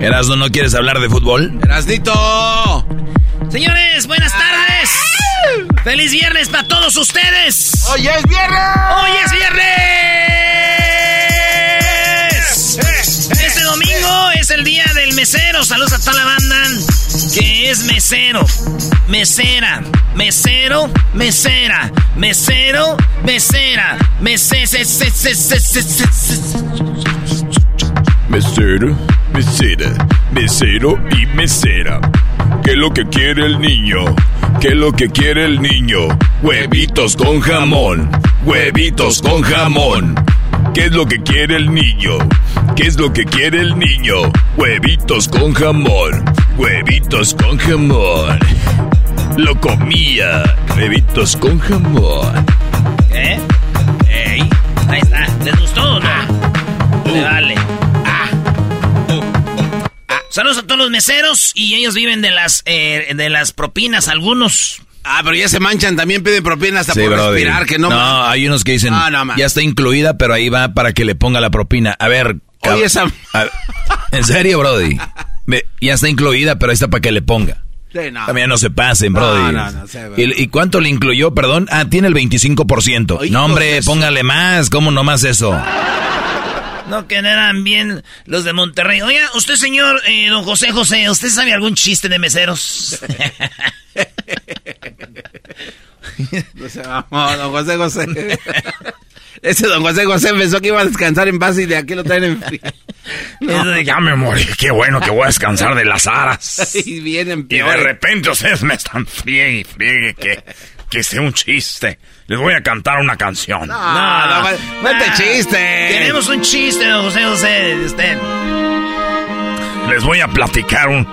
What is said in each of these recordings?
Erasmo, ¿no quieres hablar de fútbol? ¡Erasnito! Señores, buenas tardes. ¡Feliz viernes para todos ustedes! ¡Hoy es viernes! ¡Hoy es viernes! Este domingo es el día del mesero. Saludos a toda la banda que es mesero, mesera, mesero, mesera, mesero, mesera, mesera, Mesero, mesera, mesero y mesera. ¿Qué es lo que quiere el niño? ¿Qué es lo que quiere el niño? Huevitos con jamón, huevitos con jamón. ¿Qué es lo que quiere el niño? ¿Qué es lo que quiere el niño? Huevitos con jamón, huevitos con jamón. Lo comía, huevitos con jamón. ¿Eh? ¡Ey! Ahí está. ¿Les gustó o no? Le vale. Saludos a todos los meseros y ellos viven de las eh, de las propinas, algunos. Ah, pero ya se manchan, también piden propina hasta Sí, por brody. respirar, que no... No, hay unos que dicen, No, no, ya está incluida, pero ahí va para que le ponga la propina. A ver... cab- Oye, esa- a- En serio, Brody. Ya está incluida, pero ahí está para que le ponga. Sí, no. También no se pasen, Brody. No, no, no, sí, bro. ¿Y, y cuánto le incluyó, perdón? Ah, tiene el 25%. Hijos no, hombre, póngale más. ¿Cómo nomás eso? No quedarán bien los de Monterrey. Oiga, usted, señor eh, don José José, ¿usted sabe algún chiste de meseros? No se mamó, don José José. Ese don José José pensó que iba a descansar en paz y de aquí lo traen en frío. Ya me morí, qué bueno que voy a descansar de las aras. Y Y de repente ustedes me están friegue y friegue que, que sea un chiste. Les voy a cantar una canción. No, no, cuente Ah, chiste. Tenemos un chiste, don José José, de usted. Les voy a platicar un...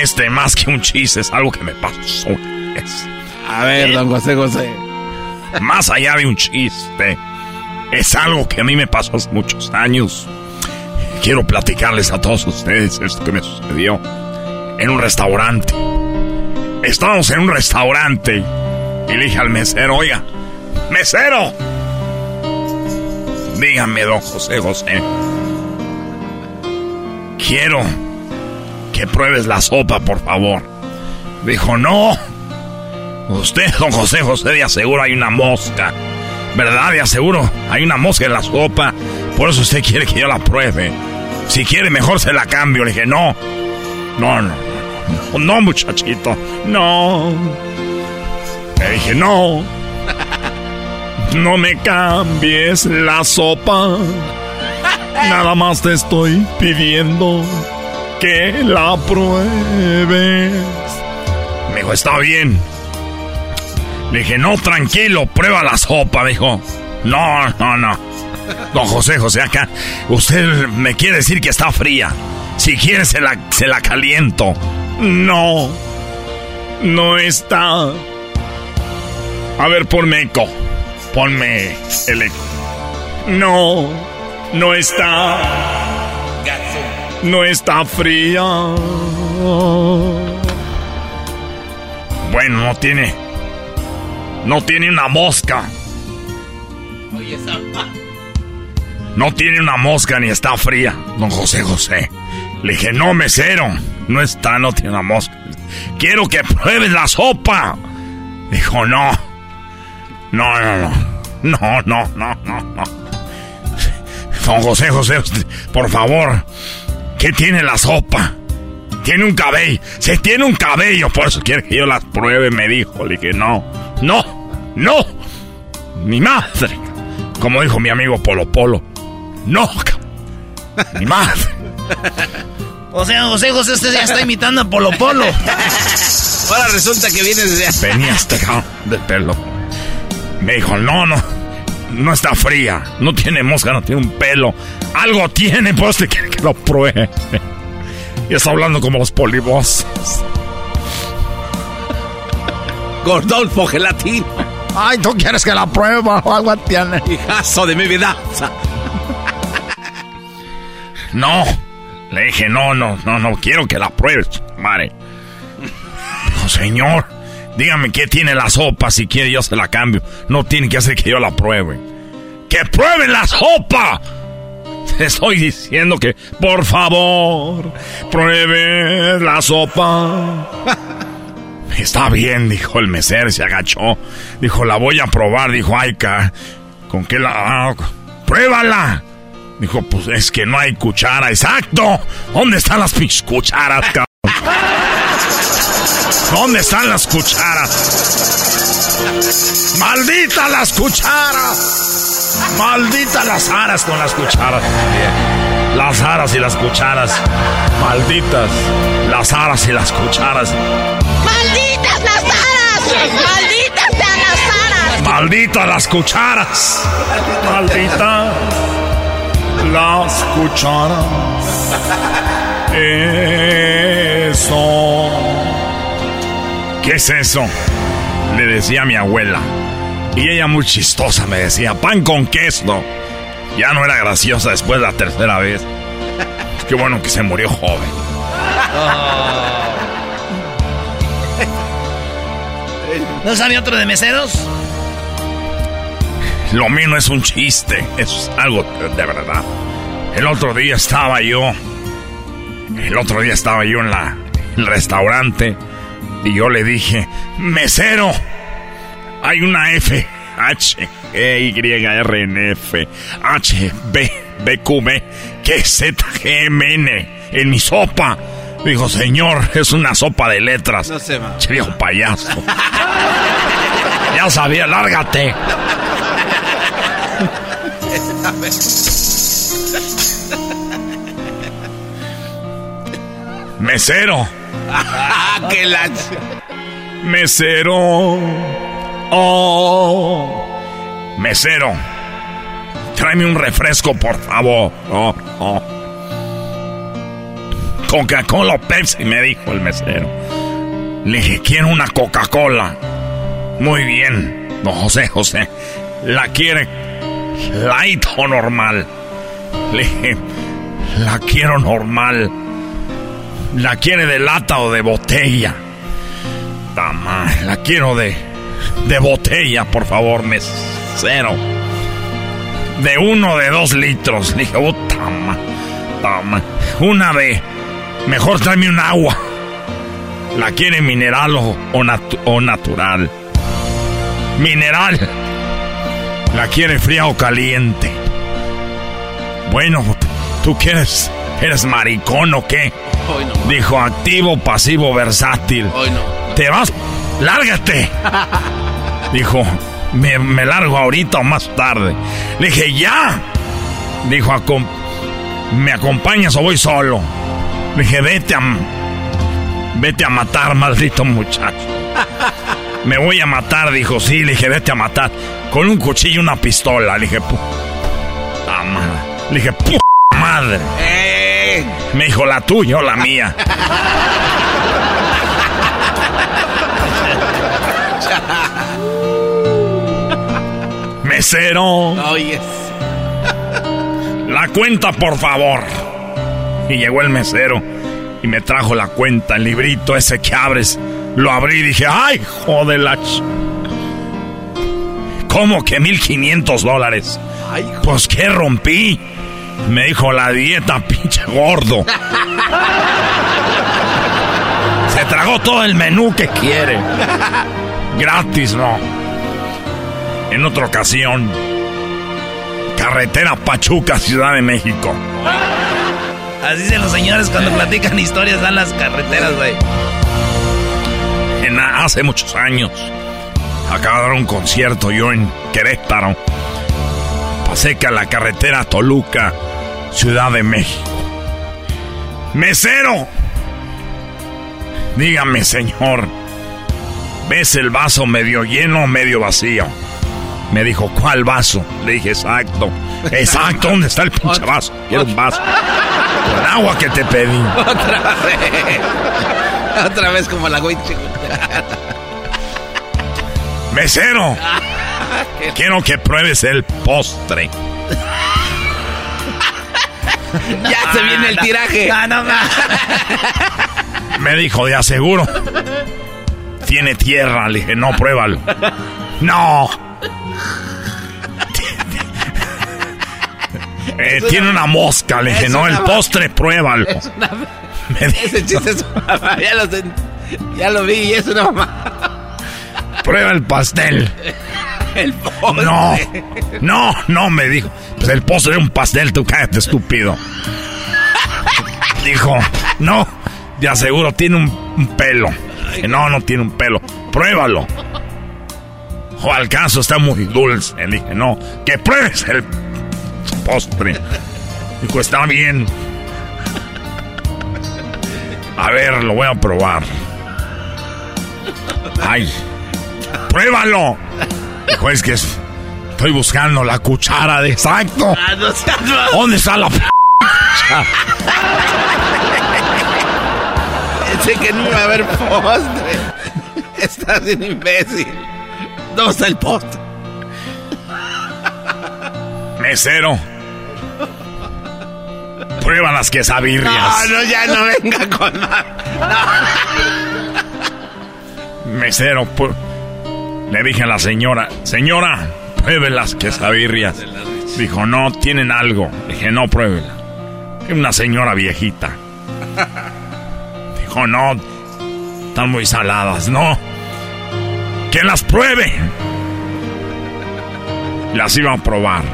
Este, más que un chiste, es algo que me pasó. Es A ver, don José José. más allá de un chiste. Es algo que a mí me pasó hace muchos años. Quiero platicarles a todos ustedes esto que me sucedió en un restaurante. Estábamos en un restaurante y le dije al mesero, oiga, mesero, dígame, don José José, quiero que pruebes la sopa, por favor. Dijo, no, usted, don José José, de aseguro hay una mosca. ¿Verdad? De aseguro hay una mosca en la sopa. Por eso usted quiere que yo la pruebe. Si quiere, mejor se la cambio. Le dije, no. No, no. No, no muchachito. No. Le dije, no. No me cambies la sopa. Nada más te estoy pidiendo que la pruebes. Me dijo, está bien. Le dije, no, tranquilo, prueba la sopa. Me dijo, no, no, no. Don José, José, acá, usted me quiere decir que está fría. Si quiere, se la, se la caliento. No, no está. A ver, ponme eco. Ponme el eco. No, no está. No está fría. Bueno, no tiene. No tiene una mosca. No tiene una mosca ni está fría, don José José. Le dije, no, mesero. No está, no tiene una mosca. Quiero que pruebes la sopa. Dijo, no. No, no, no. No, no, no, no, no. Don José José, por favor. ¿Qué tiene la sopa? Tiene un cabello. Se tiene un cabello. Por eso quiere que yo las pruebe, me dijo. Le dije, no. No. No. Mi madre. Como dijo mi amigo Polo Polo. No. Mi madre. O sea, José José, usted ya está imitando a Polo Polo. Ahora resulta que viene desde... Venía este del pelo. Me dijo, no, no. No está fría. No tiene mosca, no tiene un pelo. Algo tiene, pues te quiere que lo pruebe. Y está hablando como los polibos. Gordolfo Gelatín. Ay, tú quieres que la pruebe o algo tiene. Hijazo de mi vida. No. Le dije, no, no, no, no quiero que la pruebes, madre. Dijo, señor, dígame qué tiene la sopa, si quiere yo se la cambio. No tiene que hacer que yo la pruebe. ¡Que prueben la sopa! Estoy diciendo que, por favor, pruebe la sopa. Está bien, dijo el mesero, se agachó. Dijo, la voy a probar, dijo Aika. ¿Con qué la...? ¡Pruébala! Dijo, pues es que no hay cuchara. ¡Exacto! ¿Dónde están las cucharas, cabrón? ¿Dónde están las cucharas? ¡Maldita las cucharas! ¡Maldita las aras con las cucharas! Las aras y las cucharas. Malditas las aras y las cucharas. ¡Malditas las aras! ¡Malditas sean las aras! ¡Malditas las cucharas! ¡Malditas! las cucharas. Eso. ¿Qué es eso? Le decía a mi abuela. Y ella muy chistosa me decía, pan con queso. Ya no era graciosa después de la tercera vez. Qué bueno que se murió joven. ¿No sabía otro de meseros? Lo mío no es un chiste, es algo de verdad. El otro día estaba yo. El otro día estaba yo en la el restaurante y yo le dije, "Mesero, hay una F H E Y R N F H B B Q B Q Z G M N en mi sopa." Dijo, "Señor, es una sopa de letras." No va. Che, viejo payaso. ya sabía, lárgate. Mesero. ¡Qué la... Mesero. Oh. Mesero. Tráeme un refresco, por favor. Oh, oh. Coca-Cola o Pepsi, me dijo el mesero. Le dije, quiero una Coca-Cola. Muy bien, don José José. ¿La quiere light o normal? Le dije, la quiero normal. ¿La quiere de lata o de botella? Tama, la quiero de, de botella, por favor, mesero. De uno de dos litros. Le dije, oh, tama, tama. Una de. Mejor tráeme un agua. ¿La quiere mineral o, o, natu- o natural? Mineral. ¿La quiere fría o caliente? Bueno, ¿tú quieres? ¿Eres maricón o qué? Hoy no. Dijo activo, pasivo, versátil. Hoy no. Te vas, lárgate. Dijo, me, me largo ahorita o más tarde. Le dije, ya. Dijo, "Acom- ¿me acompañas o voy solo? Le dije, vete a, vete a matar, maldito muchacho. Me voy a matar, dijo, sí, le dije, vete a matar. Con un cuchillo y una pistola. Le dije, puta madre. Le dije, puta madre. Me dijo, la tuya o la mía. Mesero. Oye. La cuenta, por favor. Y llegó el mesero y me trajo la cuenta, el librito ese que abres. Lo abrí y dije, ¡ay, joder la ch-". ¿Cómo que 1500 dólares? Pues que rompí. Me dijo la dieta, pinche gordo. Se tragó todo el menú que quiere. Gratis, no. En otra ocasión, carretera Pachuca, Ciudad de México. Así dicen los señores cuando platican historias, dan las carreteras, güey. En, hace muchos años, acaba de dar un concierto yo en Querétaro. Pasé que a la carretera Toluca, Ciudad de México. ¡Mesero! Dígame, señor, ¿ves el vaso medio lleno o medio vacío? Me dijo, ¿cuál vaso? Le dije, exacto. Exacto, ¿dónde está el pinche vaso? Quiero un vaso. Con agua que te pedí. Otra vez. Otra vez como la güey Mesero, quiero que pruebes el postre. Ya se viene el tiraje. No, no, no. Me dijo, de aseguro. Tiene tierra. Le dije, no, pruébalo. No. Eh, tiene una mosca. Le dije, no, el una- postre, pruébalo. Es una- Me dijo, Ese chiste es mamá. Ya lo, ya lo vi y es una mamá. prueba el pastel. El postre. No, no, no, me dijo. Pues el postre es un pastel, tú cállate, estúpido. Dijo, no, de aseguro tiene un, pelo. No, no tiene un pelo. Pruébalo. O al caso está muy dulce. Le dije, no, que pruebes el postre. Dijo, está bien. A ver, lo voy a probar. Ay, pruébalo. Dijo, es que es- estoy buscando la cuchara de exacto. Ah, no. ¿Dónde está la p- Pensé que no iba a haber postre. Estás bien imbécil. ¿Dónde está el postre? mesero? Prueba las quesabirrias. No, no, ya no venga con más. Mesero, pu- le dije a la señora, señora, pruebe las quesabirrias. Dijo, no, tienen algo. Dije, no, pruébela. Una señora viejita. Dijo, no, están muy saladas, no. Que las pruebe. Las iba a probar.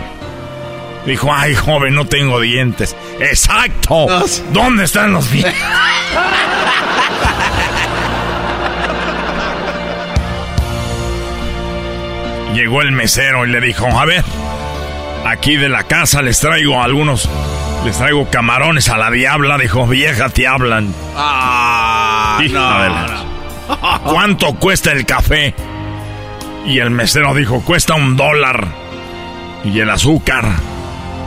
Dijo, ay, joven, no tengo dientes. Exacto. ¿Dónde están los dientes? Llegó el mesero y le dijo, a ver, aquí de la casa les traigo algunos, les traigo camarones a la diabla. Dijo, vieja, te hablan. Ah, no. ¿Cuánto cuesta el café? Y el mesero dijo, cuesta un dólar. Y el azúcar,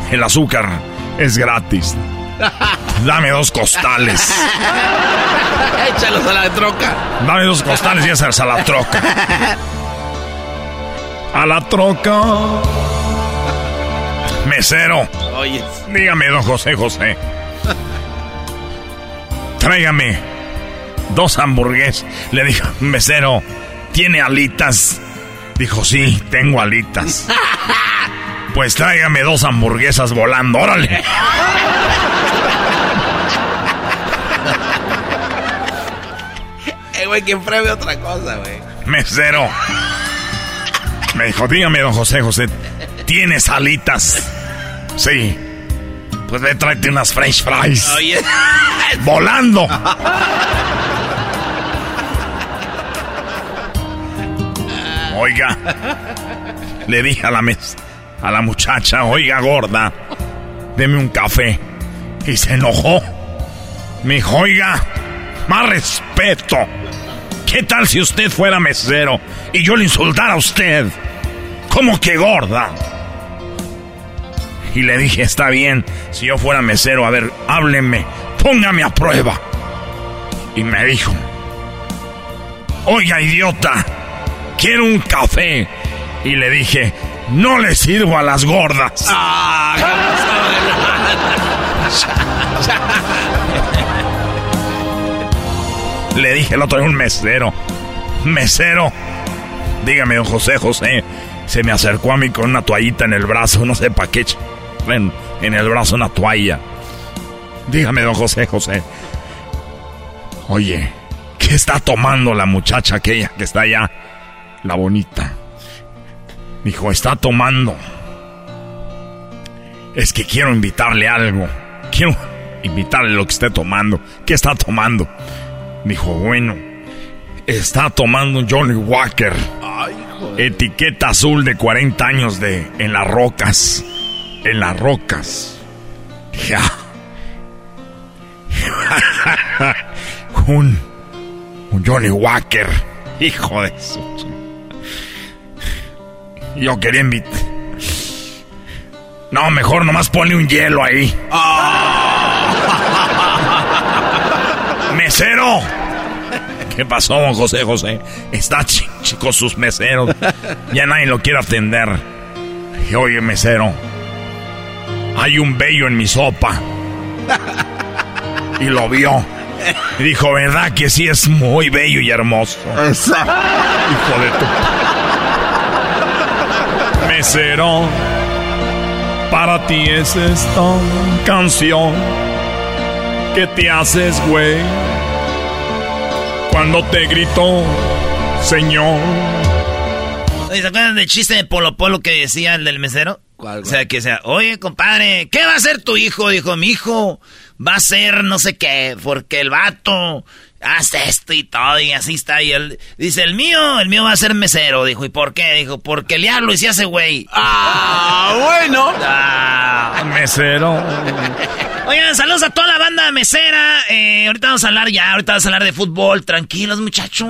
el azúcar es gratis. Dame dos costales. Échalos a la troca. Dame dos costales y esas a la troca. A la troca. Mesero, Oye, dígame, don José José. Tráigame dos hamburguesas. Le dijo, mesero, ¿tiene alitas? Dijo, sí, tengo alitas. Pues tráigame dos hamburguesas volando, órale. eh, güey, que pruebe otra cosa, güey. Mesero. Me dijo, dígame, don José José, ¿tienes alitas? Sí. Pues ve, tráete unas french fries. ¡Volando! Oiga, le dije a la, mes, a la muchacha, oiga gorda, deme un café. Y se enojó. Me dijo, oiga, más respeto. ¿Qué tal si usted fuera mesero y yo le insultara a usted? ¿Cómo que gorda? Y le dije, está bien, si yo fuera mesero, a ver, háblenme, póngame a prueba. Y me dijo, oiga idiota, quiero un café. Y le dije, no le sirvo a las gordas. Ah, le dije el otro día un mesero, mesero, dígame don José José, se me acercó a mí con una toallita en el brazo, no sé para qué, en, en el brazo una toalla. Dígame don José José, oye, ¿qué está tomando la muchacha aquella que está allá? La bonita. Dijo, está tomando. Es que quiero invitarle algo. Quiero invitarle lo que esté tomando. ¿Qué está tomando? Dijo, bueno, está tomando Johnny Walker. Etiqueta azul de 40 años de en las rocas. En las rocas. Ya. un, un Johnny Walker. Hijo de su. Yo quería invitar. No, mejor nomás ponle un hielo ahí. ¡Mesero! ¿Qué pasó, don José José? Está chico sus meseros. Ya nadie lo quiere atender. Y, Oye, mesero. Hay un bello en mi sopa. Y lo vio. Y dijo, ¿verdad que sí es muy bello y hermoso? Hijo de tu... Mesero, para ti es esta canción que te haces, güey. Cuando te gritó, señor. ¿Se acuerdan del chiste de Polo Polo que decía el del mesero? O sea, que sea, oye, compadre, ¿qué va a ser tu hijo? Dijo, mi hijo va a ser no sé qué, porque el vato hace esto y todo, y así está. Y él dice, el mío, el mío va a ser mesero. Dijo, ¿y por qué? Dijo, porque el diablo y se hace güey. Ah, bueno. Ah. Mesero. Oigan, saludos a toda la banda mesera. Eh, ahorita vamos a hablar ya, ahorita vamos a hablar de fútbol. Tranquilos, muchachos.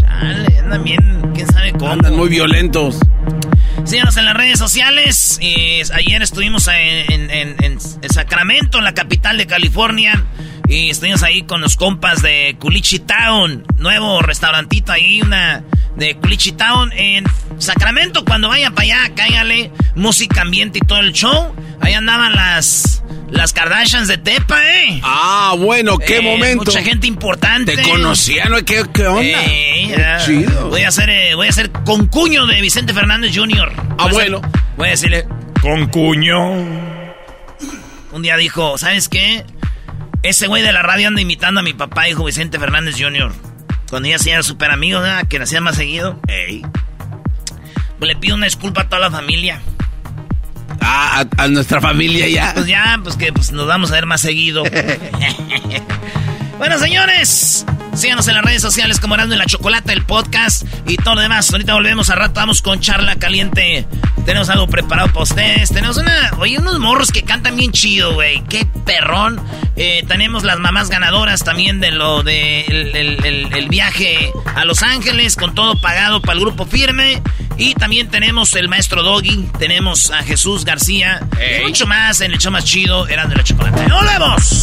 Chale, andan bien, quién sabe cómo. Andan muy violentos. Síganos en las redes sociales. Eh, ayer estuvimos en, en- en- en Sacramento, en la capital de California. Y estuvimos ahí con los compas de Culichi Town. Nuevo restaurantito ahí, una de Culichi Town en Sacramento. Cuando vayan para allá, cáigale música, ambiente y todo el show. Ahí andaban las, las Kardashians de Tepa, ¿eh? Ah, bueno, qué Eh, momento. Mucha gente importante. Te conocían, ¿no? ¿Qué, qué onda? Eh, Qué chido. Voy a ser, eh, voy a ser concuño de Vicente Fernández Jr. Ah, Voy a ser- bueno. voy a decirle, Con cuño. un día dijo, ¿sabes qué? Ese güey de la radio anda imitando a mi papá, dijo Vicente Fernández Jr. Cuando ya se eran súper amigos, ¿verdad? que nacían más seguido. Ey. Pues le pido una disculpa a toda la familia. Ah, a, a nuestra familia ya. Pues ya, pues que pues, nos vamos a ver más seguido. bueno, señores, síganos en las redes sociales como Erasmo y la Chocolata, el podcast y todo lo demás. Ahorita volvemos a rato, vamos con charla caliente. Tenemos algo preparado para ustedes. Tenemos una, oye, unos morros que cantan bien chido, güey. Qué perrón. Eh, tenemos las mamás ganadoras también de lo de el, el- el- el viaje a Los Ángeles con todo pagado para el grupo firme. Y también tenemos el maestro Doggy, tenemos a Jesús García y mucho más en el show más chido, eran de la chocolate. ¡Volvemos!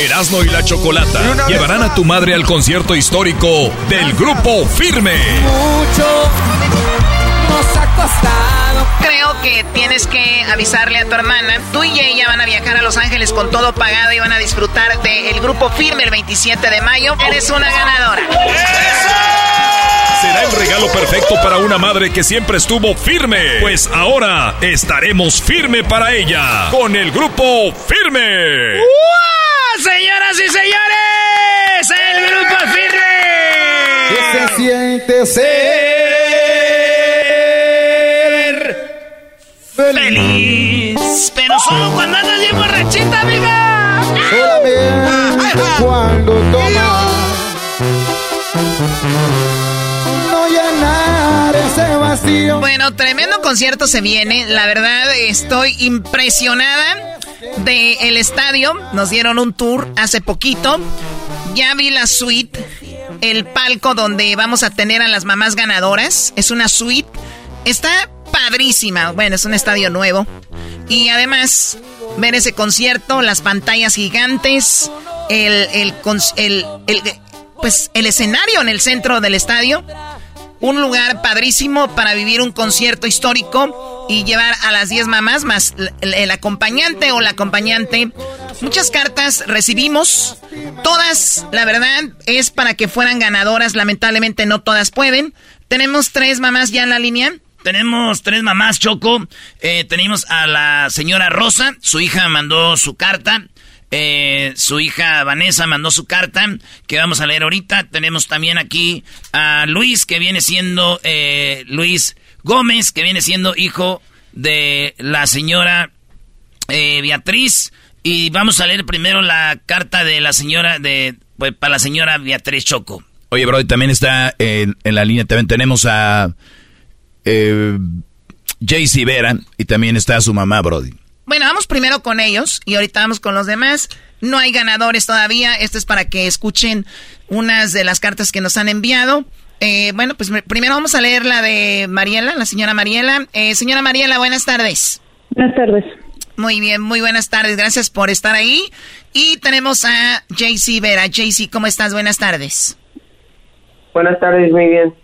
Erasmo y la Chocolata llevarán a tu madre al concierto histórico del Grupo Firme. Mucho nos ha costado. Creo que tienes que avisarle a tu hermana. Tú y ella van a viajar a Los Ángeles con todo pagado y van a disfrutar del Grupo Firme el 27 de mayo. Eres una ganadora. Será el regalo perfecto para una madre que siempre estuvo firme. Pues ahora estaremos firme para ella con el Grupo Firme. Señoras y señores, el Grupo Firme. ¿Qué se siente ser feliz? Pero solo cuando andas bien borrachita, amiga. Solamente cuando tomas. No llenar ese vacío. Bueno, tremendo concierto se viene. La verdad, estoy impresionada del el estadio. Nos dieron un tour hace poquito. Ya vi la suite, el palco donde vamos a tener a las mamás ganadoras. Es una suite. Está padrísima. Bueno, es un estadio nuevo. Y además, ver ese concierto, las pantallas gigantes, el, el, el, el pues el escenario en el centro del estadio. Un lugar padrísimo para vivir un concierto histórico y llevar a las 10 mamás más el, acompañante o la acompañante. Muchas cartas recibimos. Todas, la verdad, es para que fueran ganadoras. Lamentablemente no todas pueden. Tenemos tres mamás ya en la línea. Tenemos tres mamás, Choco. Eh, tenemos a la señora Rosa. Su hija mandó su carta. Eh, su hija Vanessa mandó su carta que vamos a leer ahorita. Tenemos también aquí a Luis, que viene siendo eh, Luis Gómez, que viene siendo hijo de la señora eh, Beatriz. Y vamos a leer primero la carta de la señora, de pues, para la señora Beatriz Choco. Oye, bro, también está en, en la línea, también tenemos a eh, Jaycee Vera y también está su mamá, Brody. Bueno, vamos primero con ellos y ahorita vamos con los demás. No hay ganadores todavía. Esto es para que escuchen unas de las cartas que nos han enviado. Eh, bueno, pues primero vamos a leer la de Mariela, la señora Mariela. Eh, señora Mariela, buenas tardes. Buenas tardes. Muy bien, muy buenas tardes. Gracias por estar ahí. Y tenemos a JC Vera. JC, ¿cómo estás? Buenas tardes. Buenas tardes, muy bien.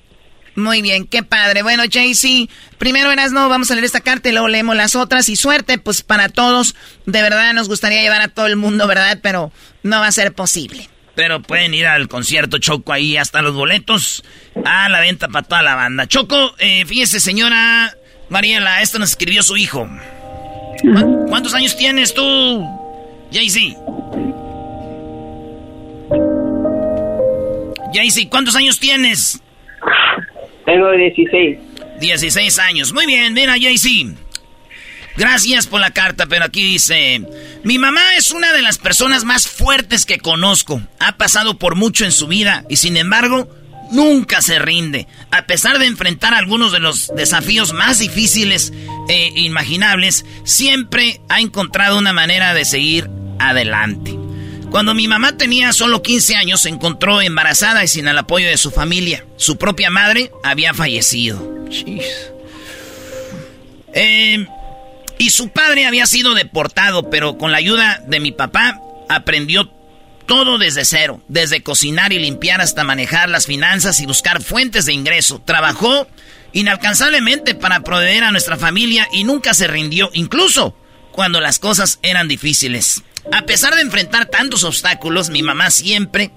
Muy bien, qué padre. Bueno, JC, primero eras no, vamos a leer esta carta y luego leemos las otras. Y suerte, pues para todos. De verdad nos gustaría llevar a todo el mundo, ¿verdad? Pero no va a ser posible. Pero pueden ir al concierto Choco ahí hasta los boletos a la venta para toda la banda. Choco, eh, fíjese, señora Mariela, esto nos escribió su hijo. ¿Cu ¿Cuántos años tienes tú, JC? JC, ¿cuántos años tienes? Tengo 16. 16 años. Muy bien, mira, JC. Gracias por la carta, pero aquí dice, mi mamá es una de las personas más fuertes que conozco. Ha pasado por mucho en su vida y sin embargo, nunca se rinde. A pesar de enfrentar algunos de los desafíos más difíciles e imaginables, siempre ha encontrado una manera de seguir adelante. Cuando mi mamá tenía solo 15 años, se encontró embarazada y sin el apoyo de su familia. Su propia madre había fallecido. Eh, y su padre había sido deportado, pero con la ayuda de mi papá aprendió todo desde cero, desde cocinar y limpiar hasta manejar las finanzas y buscar fuentes de ingreso. Trabajó inalcanzablemente para proveer a nuestra familia y nunca se rindió, incluso cuando las cosas eran difíciles. A pesar de enfrentar tantos obstáculos, mi mamá siempre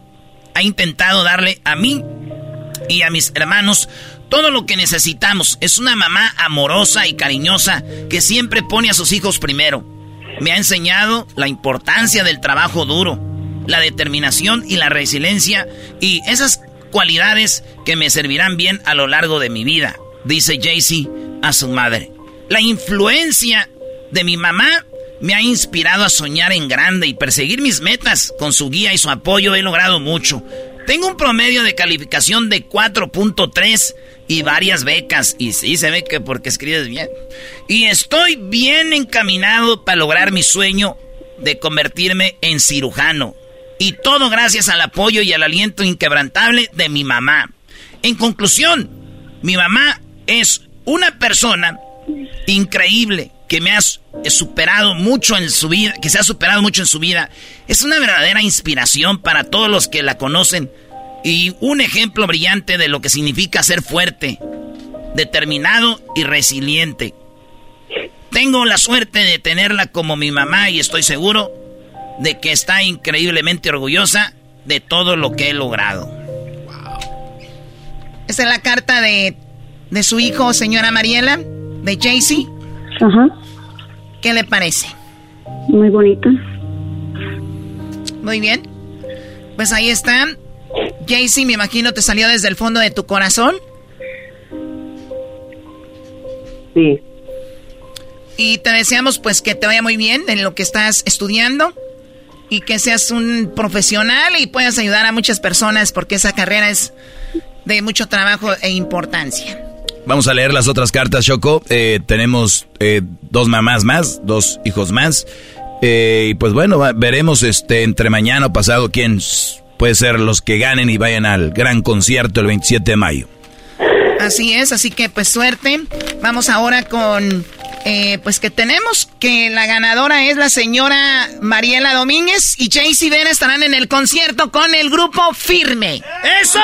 ha intentado darle a mí y a mis hermanos todo lo que necesitamos. Es una mamá amorosa y cariñosa que siempre pone a sus hijos primero. Me ha enseñado la importancia del trabajo duro, la determinación y la resiliencia y esas cualidades que me servirán bien a lo largo de mi vida, dice Jaycee a su madre. La influencia de mi mamá me ha inspirado a soñar en grande y perseguir mis metas. Con su guía y su apoyo he logrado mucho. Tengo un promedio de calificación de 4.3 y varias becas. Y sí, se ve que porque escribes bien. Y estoy bien encaminado para lograr mi sueño de convertirme en cirujano. Y todo gracias al apoyo y al aliento inquebrantable de mi mamá. En conclusión, mi mamá es una persona increíble que me ha superado mucho en su vida, que se ha superado mucho en su vida. Es una verdadera inspiración para todos los que la conocen y un ejemplo brillante de lo que significa ser fuerte, determinado y resiliente. Tengo la suerte de tenerla como mi mamá y estoy seguro de que está increíblemente orgullosa de todo lo que he logrado. Esta es la carta de, de su hijo, señora Mariela, de Jaycee. Ajá. ¿Qué le parece? Muy bonita. Muy bien. Pues ahí están. Jaycee, me imagino te salió desde el fondo de tu corazón. Sí. Y te deseamos pues que te vaya muy bien en lo que estás estudiando y que seas un profesional y puedas ayudar a muchas personas porque esa carrera es de mucho trabajo e importancia. Vamos a leer las otras cartas, Choco. Eh, tenemos eh, dos mamás más, dos hijos más. Eh, y pues bueno, veremos este entre mañana o pasado quién puede ser los que ganen y vayan al gran concierto el 27 de mayo. Así es, así que pues suerte. Vamos ahora con, pues que tenemos que la ganadora es la señora Mariela Domínguez y Jaycee Vera estarán en el concierto con el grupo Firme. ¡Eso!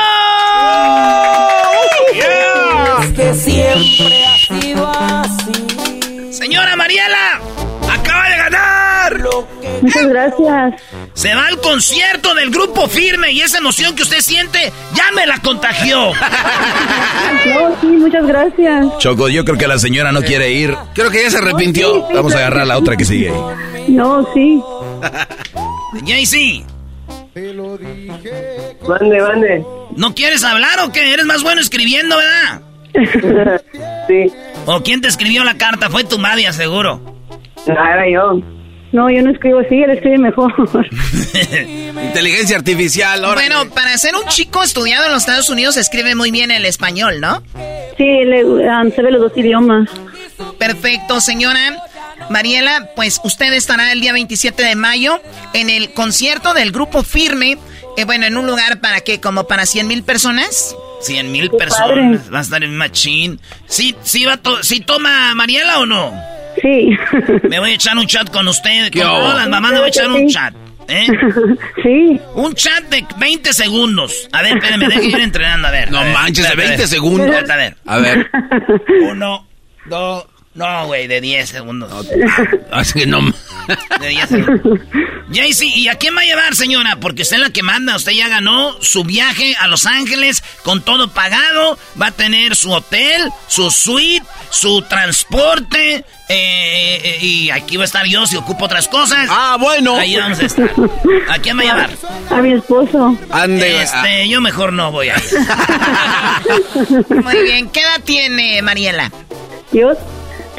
que siempre ha sido así. Señora Mariela, acaba de ganar. Muchas gracias. Se va al concierto del grupo firme y esa emoción que usted siente ya me la contagió. No, sí, muchas gracias. Choco, yo creo que la señora no quiere ir. Creo que ella se arrepintió. Vamos a agarrar la otra que sigue. No, sí. Jaycee, Mande, mande. ¿no quieres hablar o qué? Eres más bueno escribiendo, ¿verdad? Sí. ¿O quién te escribió la carta? Fue tu madre, seguro. No, era yo. No, yo no escribo así, él escribe mejor. Inteligencia artificial, ahora. Bueno, para ser un chico estudiado en los Estados Unidos se escribe muy bien el español, ¿no? Sí, le, um, sabe los dos idiomas. Perfecto, señora. Mariela, pues usted estará el día 27 de mayo en el concierto del grupo Firme. eh, bueno, en un lugar para qué, como para 100 mil personas. 100 mil personas. Va a estar en machín. ¿Sí, sí, va to ¿Sí toma Mariela o no? Sí. Me voy a echar un chat con usted. ¿Qué Con todas las mamás me voy a echar un chat. ¿Eh? Sí. Un chat de 20 segundos. A ver, espérenme, déjeme ir entrenando. A ver. No a ver, manches, de espérate, 20 a ver. segundos. A ver. A ver. Uno, dos. No, güey, de 10 segundos. Así que no. De 10 segundos. Jaycee, ¿y a quién va a llevar, señora? Porque usted es la que manda. Usted ya ganó su viaje a Los Ángeles con todo pagado. Va a tener su hotel, su suite, su transporte. eh, eh, y aquí va a estar yo si ocupo otras cosas. Ah, bueno. Ahí vamos a estar. ¿A quién va a llevar? A mi esposo. Ande. Este, yo mejor no voy a ir. Muy bien, ¿qué edad tiene Mariela? Yo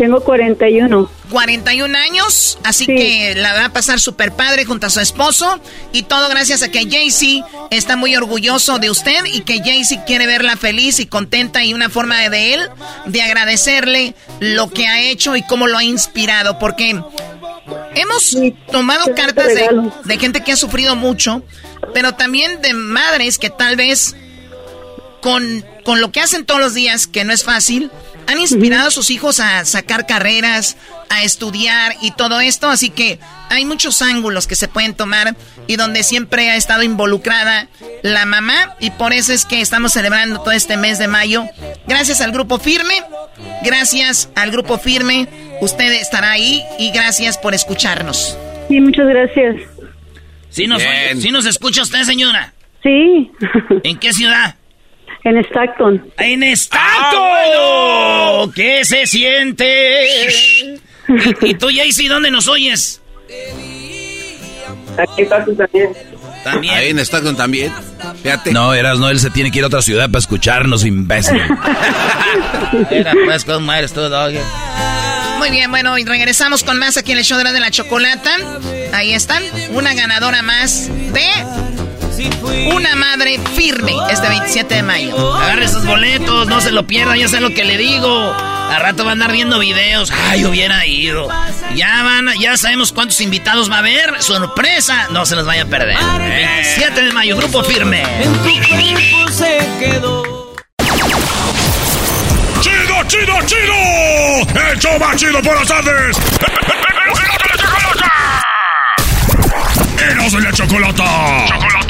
tengo 41. 41 años, así que la va a pasar súper padre junto a su esposo. Y todo gracias a que Jaycee está muy orgulloso de usted y que Jaycee quiere verla feliz y contenta y una forma de él de agradecerle lo que ha hecho y cómo lo ha inspirado, porque hemos tomado cartas de, de gente que ha sufrido mucho, pero también de madres que tal vez con, con lo que hacen todos los días, que no es fácil, han inspirado a sus hijos a sacar carreras, a estudiar y todo esto, así que hay muchos ángulos que se pueden tomar y donde siempre ha estado involucrada la mamá y por eso es que estamos celebrando todo este mes de mayo. Gracias al grupo firme, gracias al grupo firme, usted estará ahí y gracias por escucharnos. Sí, muchas gracias. ¿Sí nos, ¿sí nos escucha usted, señora? Sí. ¿En qué ciudad? En Stockton. ¡En Stockton! ¿Qué se siente? ¿Y, tú, Jaycee, dónde nos oyes? Aquí en Stockton también. ¿También? Ahí en Stockton también. Fíjate. No, Eras, no, él se tiene que ir a otra ciudad para escucharnos, imbécil. Era pues, ¿cómo eres tú, dog? Muy bien, bueno, y regresamos con más aquí en el show de la chocolata. Ahí están, una ganadora más de una madre firme este 27 de mayo. Agarre esos boletos, no se lo pierdan, ya sé lo que le digo. A rato va a andar viendo videos. Ay, hubiera ido. Ya van, ya sabemos cuántos invitados va a haber. Sorpresa, no se los vaya a perder. 27 de mayo, grupo firme. ¡Chido, chido, chido! ¡El show más chido por las tardes! ¡Eros de la chocolata! ¡Chocolata!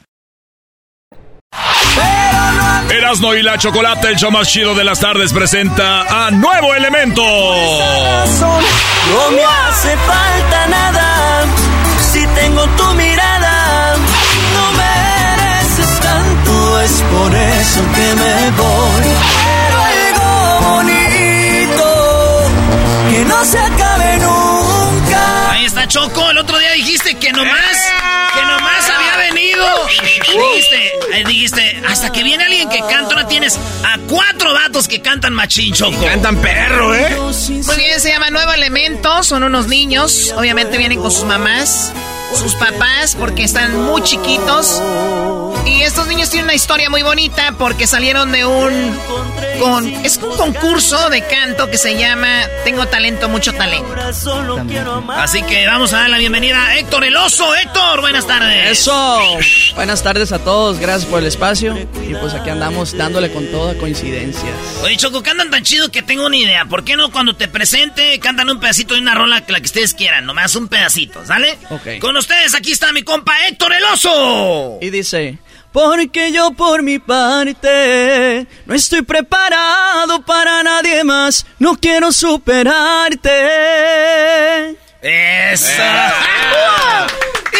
Erasno y la Chocolate, el show más chido de las tardes, presenta a Nuevo Elemento. No me hace falta nada si tengo tu mirada. No mereces tanto, es por eso que me voy. Pero algo bonito que no se acabe nunca. Ahí está Choco, el otro día dijiste que nomás, que nomás había venido. Dijiste, eh, dijiste, hasta que viene alguien que canta, ahora tienes a cuatro vatos que cantan machín, Choco. Cantan perro, ¿eh? Muy bien, se llama Nuevo Elemento, son unos niños, obviamente vienen con sus mamás, sus papás, porque están muy chiquitos. Y estos niños tienen una historia muy bonita porque salieron de un... Con, es un concurso de canto que se llama Tengo talento, mucho talento. Así que vamos a dar la bienvenida a Héctor el Oso. Héctor, buenas tardes. Eso. Buenas tardes a todos, gracias por el espacio. Y pues aquí andamos dándole con toda coincidencia. Oye, Choco, cantan tan chido que tengo una idea. ¿Por qué no cuando te presente cantan un pedacito de una rola que la que ustedes quieran? Nomás un pedacito, ¿sale? Ok. Con ustedes aquí está mi compa Héctor el Oso. Y dice... Porque yo por mi parte no estoy preparado para nadie más, no quiero superarte. ¡Eso!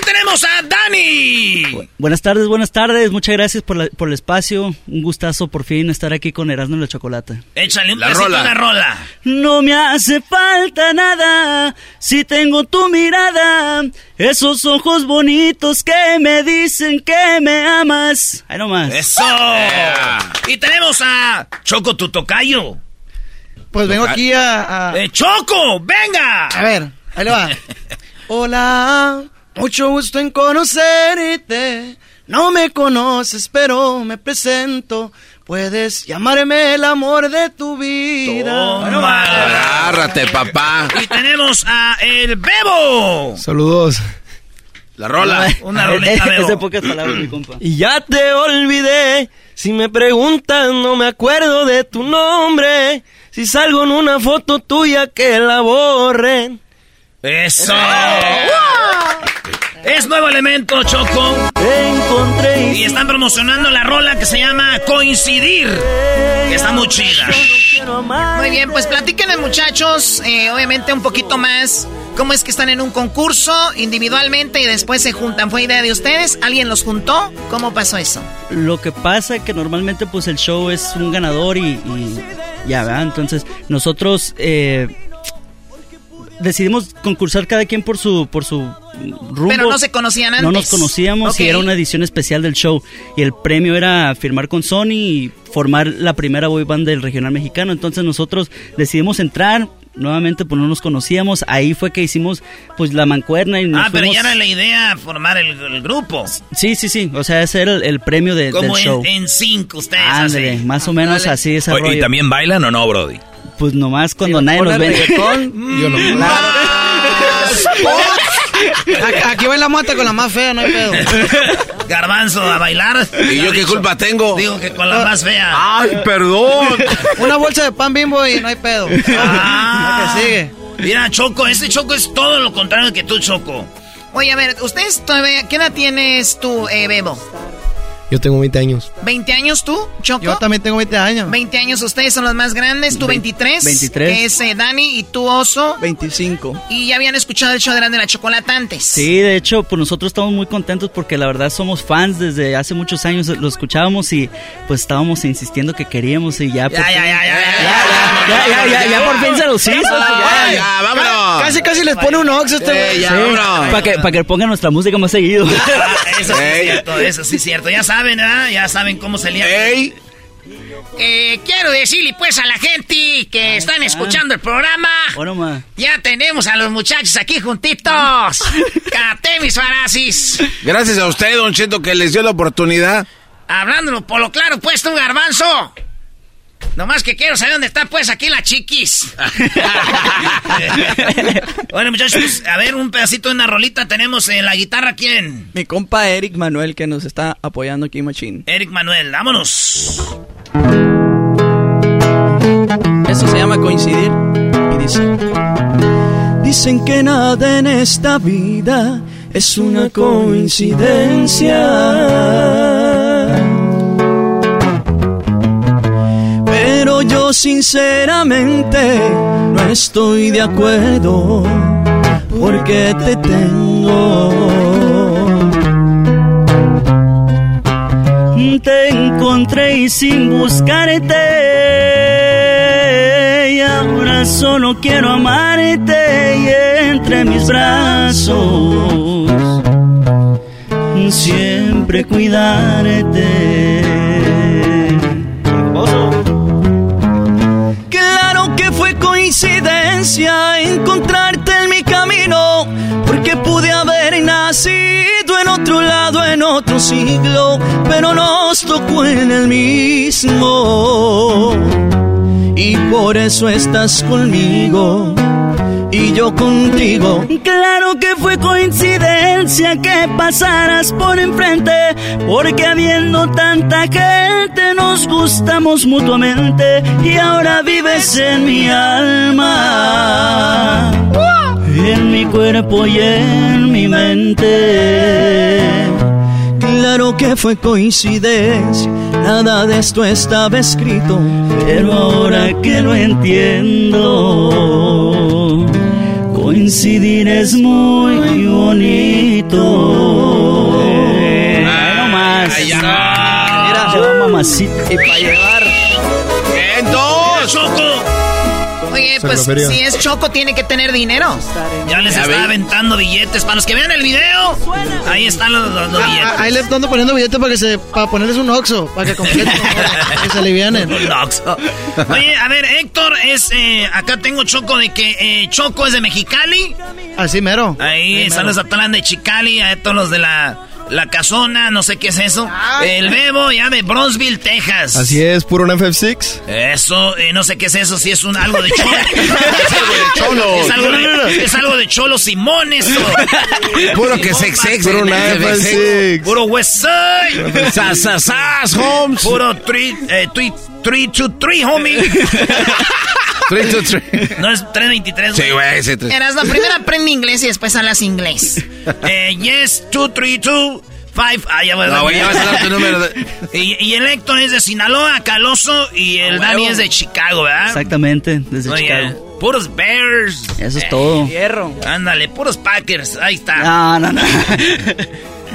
Hoy tenemos a Dani. Buenas tardes, buenas tardes. Muchas gracias por, por el espacio. Un gustazo por fin estar aquí con Erasmo y la Chocolata. Échale un la rola. una rola. No me hace falta nada si tengo tu mirada. Esos ojos bonitos que me dicen que me amas. Ahí nomás. ¡Eso! Y tenemos a Choco Tutocayo. Pues vengo aquí a... ¡Eh, ¡Choco! ¡Venga! A ver, ahí le va. Hola, mucho gusto en conocerte. No me conoces, pero me presento. Puedes llamarme el amor de tu vida. Agárrate, papá. Y tenemos a El Bebo. Saludos. La rola. Una rolita, Bebo. pocas palabras, mi compa. Y ya te olvidé. Si me preguntan, no me acuerdo de tu nombre. Si salgo en una foto tuya, que la borren. ¡Eso! Es nuevo elemento, Choco. encontré. Y están promocionando la rola que se llama Coincidir. Que está muy chida. Muy bien, pues platíquenle, muchachos. Eh, obviamente, un poquito más. ¿Cómo es que están en un concurso individualmente y después se juntan? ¿Fue idea de ustedes? ¿Alguien los juntó? ¿Cómo pasó eso? Lo que pasa es que normalmente pues el show es un ganador y, ya, ¿verdad? Entonces nosotros eh, decidimos concursar cada quien por su por su rumbo. Pero no se conocían antes. No nos conocíamos y era una edición especial del show. Y el premio era firmar con Sony y formar la primera boy band del regional mexicano. Entonces nosotros decidimos entrar. Nuevamente pues no nos conocíamos, ahí fue que hicimos pues la mancuerna y Ah, pero ya era la idea formar el, grupo. Sí, sí, sí, o sea, ese era el, premio de, del show. en cinco ustedes más o menos así ese ¿Y también bailan o no, Brody? Pues nomás cuando nadie nos ve. yo no. Aquí va la mata con la más fea, no hay pedo. Garbanzo a bailar. ¿Y yo qué culpa tengo? Digo que con la más fea. Ay, perdón. Una bolsa de pan bimbo y no hay pedo. Ah, que sigue. Mira, Choco, este Choco es todo lo contrario que tú, Choco. Oye, a ver, ustedes todavía, ¿qué edad tienes tú, eh, Bebo? Yo tengo 20 años. ¿20 años tú, Choco? Yo también tengo 20 años. 20 años, ustedes son los más grandes. ¿Tú 23? 23. Que es eh, Dani y tú, Oso. 25. Y ya habían escuchado el show de Grande la Chocolata antes. Sí, de hecho, pues nosotros estamos muy contentos porque la verdad somos fans desde hace muchos años. Lo escuchábamos y pues estábamos insistiendo que queríamos y ya. Ya, ya, ya, ya, ya, ya, ya, ya, por fin se los hizo. Ya, ya, vámonos. Casi, casi les pone un ox este ya, vámonos. Para que, para que pongan nuestra música más seguido. eso sí es cierto, eso sí es cierto. Ya saben, ¿ah? Ya saben cómo se Ey. Eh, quiero decirle pues a la gente que están escuchando el programa. Bueno, ya tenemos a los muchachos aquí juntitos. Catemis Farasis. Gracias a usted, Don Cheto, que les dio la oportunidad. Hablándolo por lo claro, pues, un garbanzo. Nomás que quiero saber dónde está, pues, aquí la chiquis. bueno, muchachos, a ver, un pedacito de una rolita. Tenemos en la guitarra, ¿quién? Mi compa Eric Manuel, que nos está apoyando aquí, Machine. Eric Manuel, vámonos. Eso se llama coincidir. Y dice... Dicen que nada en esta vida es una coincidencia Yo sinceramente no estoy de acuerdo porque te tengo. Te encontré y sin buscarte y ahora solo quiero amarte y entre mis brazos siempre cuidarte. Encontrarte en mi camino, porque pude haber nacido en otro lado, en otro siglo, pero nos tocó en el mismo. Y por eso estás conmigo yo contigo. Claro que fue coincidencia que pasaras por enfrente, porque habiendo tanta gente nos gustamos mutuamente y ahora vives en mi alma, en mi cuerpo y en mi mente. Claro que fue coincidencia, nada de esto estaba escrito, pero ahora que lo entiendo coincidir es muy bonito. Ay, no más. Ay, ya. Mira, mamacita. Y para llevar. Oye, pues si es Choco tiene que tener dinero. Ya les está ven. aventando billetes. Para los que vean el video, ahí están los, los- los billetes. Ah, Ahí les ando poniendo billetes para que se, para ponerles un oxo, para que completen, que se alivianen. Un Oxxo. Oye, a ver, Héctor es. eh, acá tengo Choco de que eh, Choco es de Mexicali. Así mero. Ahí están los Atalán de Chicali, a todos los de la, la Casona, no sé qué es eso. El Bebo, ya de Bronzeville, Texas. Así es, puro un FF6. Eso, eh, no sé qué es eso, si es un, algo de cholo. Es algo de cholos. Es algo de, es algo de cholo Simón, eso. Puro que sex sex. Puro nada, FF6. FF6. Puro West Side. Sas, sas, sas, Holmes. Puro 3, eh, 3, 2, 3, homie. 3 to 3. No es 323. Sí, güey, ese tres. Eras la primera aprende inglés y después hablas inglés. Eh, yes, 2, 3, 2, 5. Ah, ya voy a No, güey, ya vas a dar tu número. de- Y, y el Héctor es de Sinaloa, Caloso, y el Ah, Dani es de Chicago, ¿verdad? Exactamente, desde Muy Chicago. Puros Bears. Eso es todo. Hierro. Ándale, puros Packers. Ahí está. No, no, no.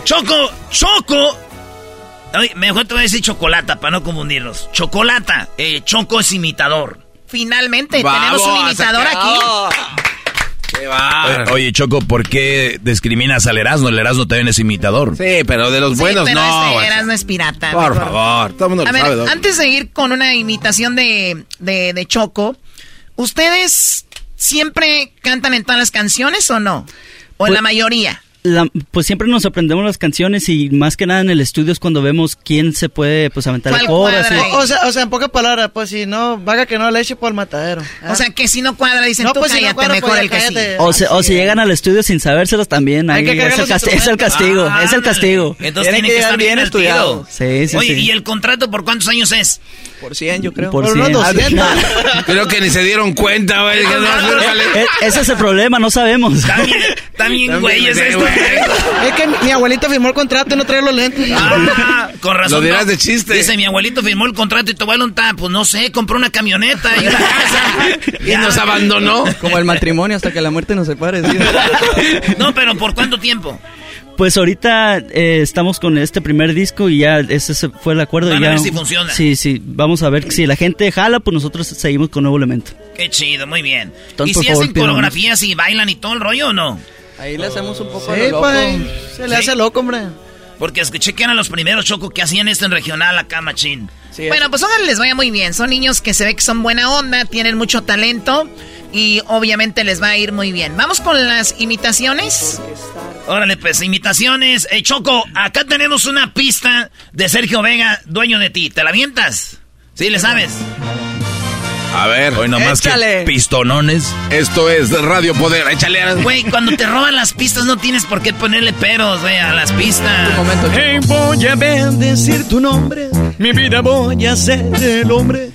Choco, Choco. Ay, mejor te voy a decir chocolata para no confundirlos. Chocolata. Eh, Choco es imitador. Finalmente, Vamos, tenemos un imitador aquí. Qué va. Oye, oye, Choco, ¿por qué discriminas al Erasmo? El Erasmo también es imitador. Sí, pero de los Sí, buenos pero no. este. Erasmo es pirata. Por mejor. favor, todo el mundo A lo ver, sabe. Antes de ir con una imitación de, de, de Choco, ¿ustedes siempre cantan en todas las canciones o no? ¿O en Pues- la mayoría? La- pues siempre nos aprendemos las canciones y más que nada en el estudio es cuando vemos quién se puede pues aventar el ¿Cuál coro. O, o sea, o sea, en pocas palabras, pues si no, vaga que no le eche por el matadero. O sea, que si no cuadra, dicen No, tú pues, si no cállate, cuadra, mejor pues, el que cállate. sí. O, se- o si llegan al estudio sin sabérselos también. Hay ahí que es, el los casti- es el castigo, Ah, es el castigo. Entonces Tienen tiene que que estar bien bien estudiado. estudiados. Sí, sí, Oye, sí. ¿y el contrato por cuántos años es? Por 100, yo creo. Por Por unos 100. 200. Creo que ni se dieron cuenta, güey. súrale. E- ese es el problema, no sabemos. También, también güeyes sí, esto. Es que mi, abuelito firmó el contrato y no trae los lentes. Ah, con razón. Lo dirás no. de chiste. Dice, mi abuelito firmó el contrato y tu abuelo está, pues no sé, compró una camioneta y una casa. Y nos abandonó. Como el matrimonio hasta que la muerte nos separe. No, pero ¿por cuánto tiempo? Pues ahorita eh, estamos con este primer disco y ya ese se- fue el acuerdo. Van y a ya, ver si funciona. Sí, sí, vamos a ver si la gente jala, pues nosotros seguimos con nuevo elemento. Qué chido, muy bien. Entonces, ¿Y si favor, hacen coreografías y bailan y todo el rollo o no? Ahí le hacemos un poco a lo Sí, loco. pues, se le Sí. hace loco, hombre. Porque escuché que eran los primeros choco que hacían esto en regional acá, machín. Bueno, pues ojalá les vaya muy bien. Son niños que se ve que son buena onda, tienen mucho talento y obviamente les va a ir muy bien. Vamos con las imitaciones. Órale, pues, imitaciones. Eh, Choco, acá tenemos una pista de Sergio Vega, dueño de ti. ¿Te la avientas? ¿Sí le sabes? A ver. Hoy nomás Échale. que pistonones. Esto es Radio Poder. Échale. Güey, cuando te roban las pistas no tienes por qué ponerle peros, güey, a las pistas. Hey, voy a bendecir tu nombre. Mi vida voy a ser el hombre.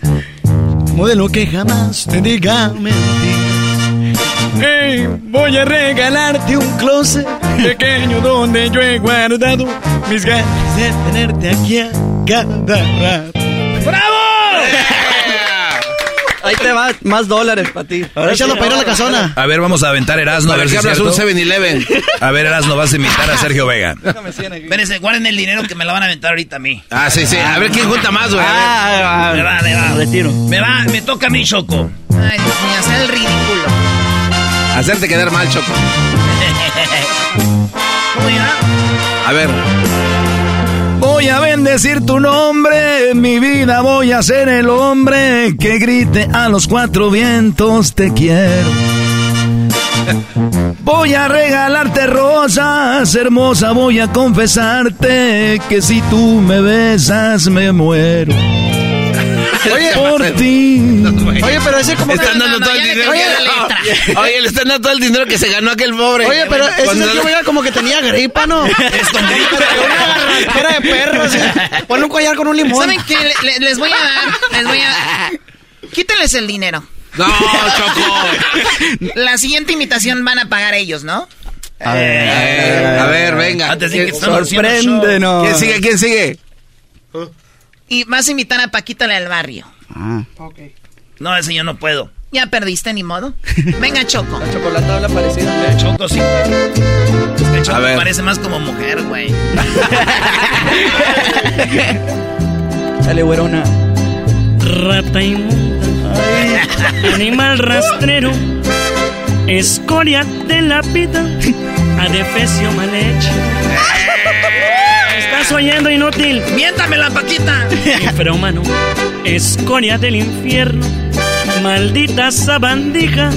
Modelo que jamás te diga mentir. Hey, voy a regalarte un closet pequeño donde yo he guardado mis ganas de tenerte aquí a cada rato. ¡Bravo! Ahí te va, más dólares para ti. Échalo para ir a la casona. A ver, vamos a aventar Erasmo. A ver si es abras un cierto. 7-Eleven. A ver, Erasmo, vas a imitar a Sergio Vega. Espérense, guarden el dinero que me la van a aventar ahorita a mí. Ah, sí, sí. A ver quién junta más, güey. A ver. Me va, me va. Retiro. Me va, me toca a mí, Choco. Ay, Dios mío, hacer el ridículo. Hacerte quedar mal, Choco. ¿Cómo era? A ver. Voy a bendecir tu nombre, mi vida voy a ser el hombre que grite a los cuatro vientos te quiero. Voy a regalarte rosas, hermosa, voy a confesarte que si tú me besas me muero. Oye, por ti. Oye, pero ese como Están dando todo el dinero. Oye, le están dando todo el dinero que se ganó aquel pobre. Oye, pero ese le- Vega como que tenía gripa, ¿no? Es con gripa. Era de perro, así. Ponle un collar con un limón. ¿Saben qué? Le- le- les voy a dar, les voy a... Quítenles el dinero. No, Choco. La siguiente imitación van a pagar ellos, ¿no? A ver, a ver, venga. Antes de que. Sorpréndenos. ¿Quién sigue? ¿Quién sigue? Y vas a invitar a Paquita la del barrio. Ah. No, ese yo no puedo. Ya perdiste, ni modo. Venga, Choco. La chocolate habla parecida. Choco sí. El Choco A ver. parece más como mujer, güey. Sale güerona. Rata inmunda, ay, animal rastrero, escoria de la vida, adefesio mal hecho. ¿Estás oyendo, inútil? ¡Miéntame la paquita! Infrahumano, escoria del infierno, maldita sabandija.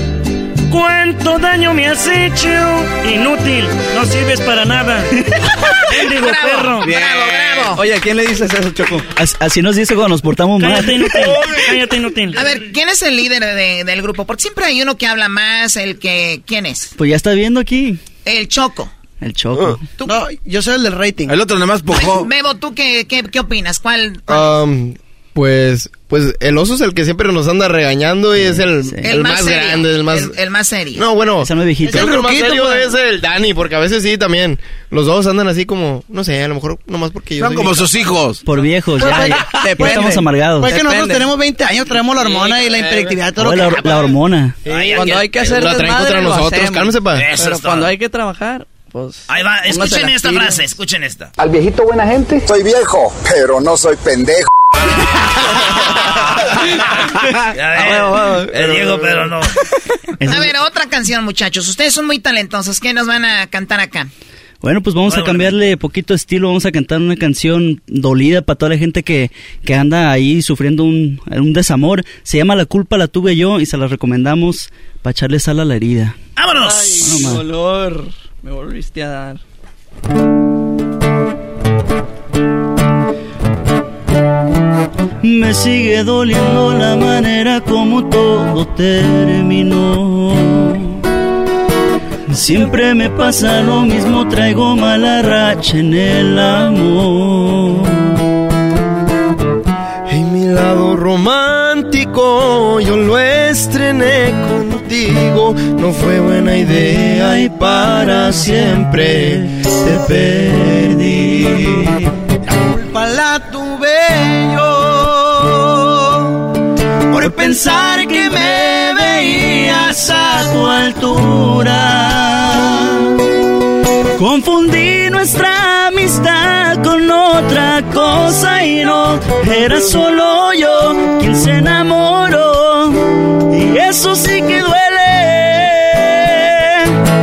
¿Cuánto daño me has hecho? Inútil, no sirves para nada. Mendigo perro. Bien. Oye, ¿a quién le dices eso, Choco? As- Así nos dice cuando nos portamos mal. Cállate, inútil. Cállate, inútil. A ver, ¿quién es el líder de- del grupo? Porque siempre hay uno que habla más, el que... ¿Quién es? Pues ya está viendo aquí. El Choco. El choco. No, yo soy el del rating. El otro nada más pujó. Bebo, ¿tú qué, qué, qué opinas? ¿Cuál? Um, pues, pues el oso es el que siempre nos anda regañando y es el, el, más, grande, el más... El, el más serio. No, bueno, Ese no es viejito. el más serio pues. es el Dani, porque a veces sí también. Los dos andan así como, no sé, a lo mejor nomás porque yo Son como viejito. sus hijos. Por viejos, ya, ya, estamos amargados. Pues que nosotros tenemos 20 años, traemos la hormona y la hiperactividad, todo lo la, que... la hormona. Ay, Cuando hay que hacer La traen desmadre, contra lo nosotros, hacemos. cálmese, pa. Eso Pero cuando hay que trabajar, pues... Ahí va, escuchen esta frase, escuchen esta. Al viejito buena gente. Soy viejo, pero no soy pendejo. Ya ves, el Diego, pero no. A ver, otra canción, muchachos. Ustedes son muy talentosos. ¿Qué nos van a cantar acá? Bueno, pues vamos a Bueno, cambiarle poquito estilo, vamos a cantar una canción dolida para toda la gente que, que anda ahí sufriendo un, un desamor. Se llama La culpa la tuve yo y se la recomendamos para echarle sal a la herida. ¡Vámonos! Ay, Bueno, dolor. Me volviste a dar. Me sigue doliendo la manera como todo terminó. Siempre me pasa lo mismo, traigo mala racha en el amor. Y mi lado romántico yo lo estrené contigo. No fue buena idea y para siempre te perdí. culpa la tuve yo por pensar que me veías a tu altura. Confundí nuestra amistad con otra cosa y no era solo yo quien se enamoró. Y eso sí que duele.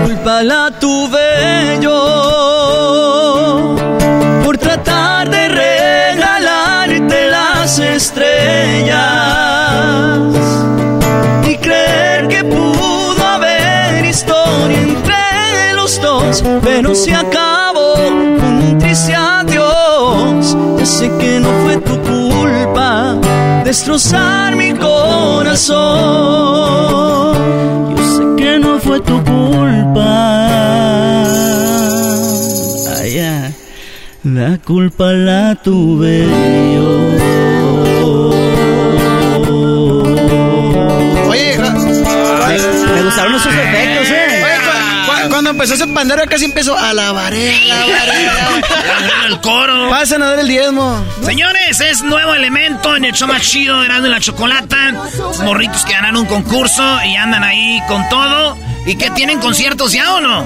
Culpa la tuve pero se acabó con un triste adiós. Ya sé que no fue tu culpa destrozar mi corazón. Yo sé que no fue tu culpa. Ay, ya. La culpa la tuve yo. Oye, Me gustaron esos efectos, eh. Cuando empezó ese pandero casi empezó a la varela, el coro. Pasan a dar el diezmo. Señores, es nuevo elemento en el show más chido de la Chocolata. Morritos que ganaron un concurso y andan ahí con todo. ¿Y qué tienen conciertos ya o no?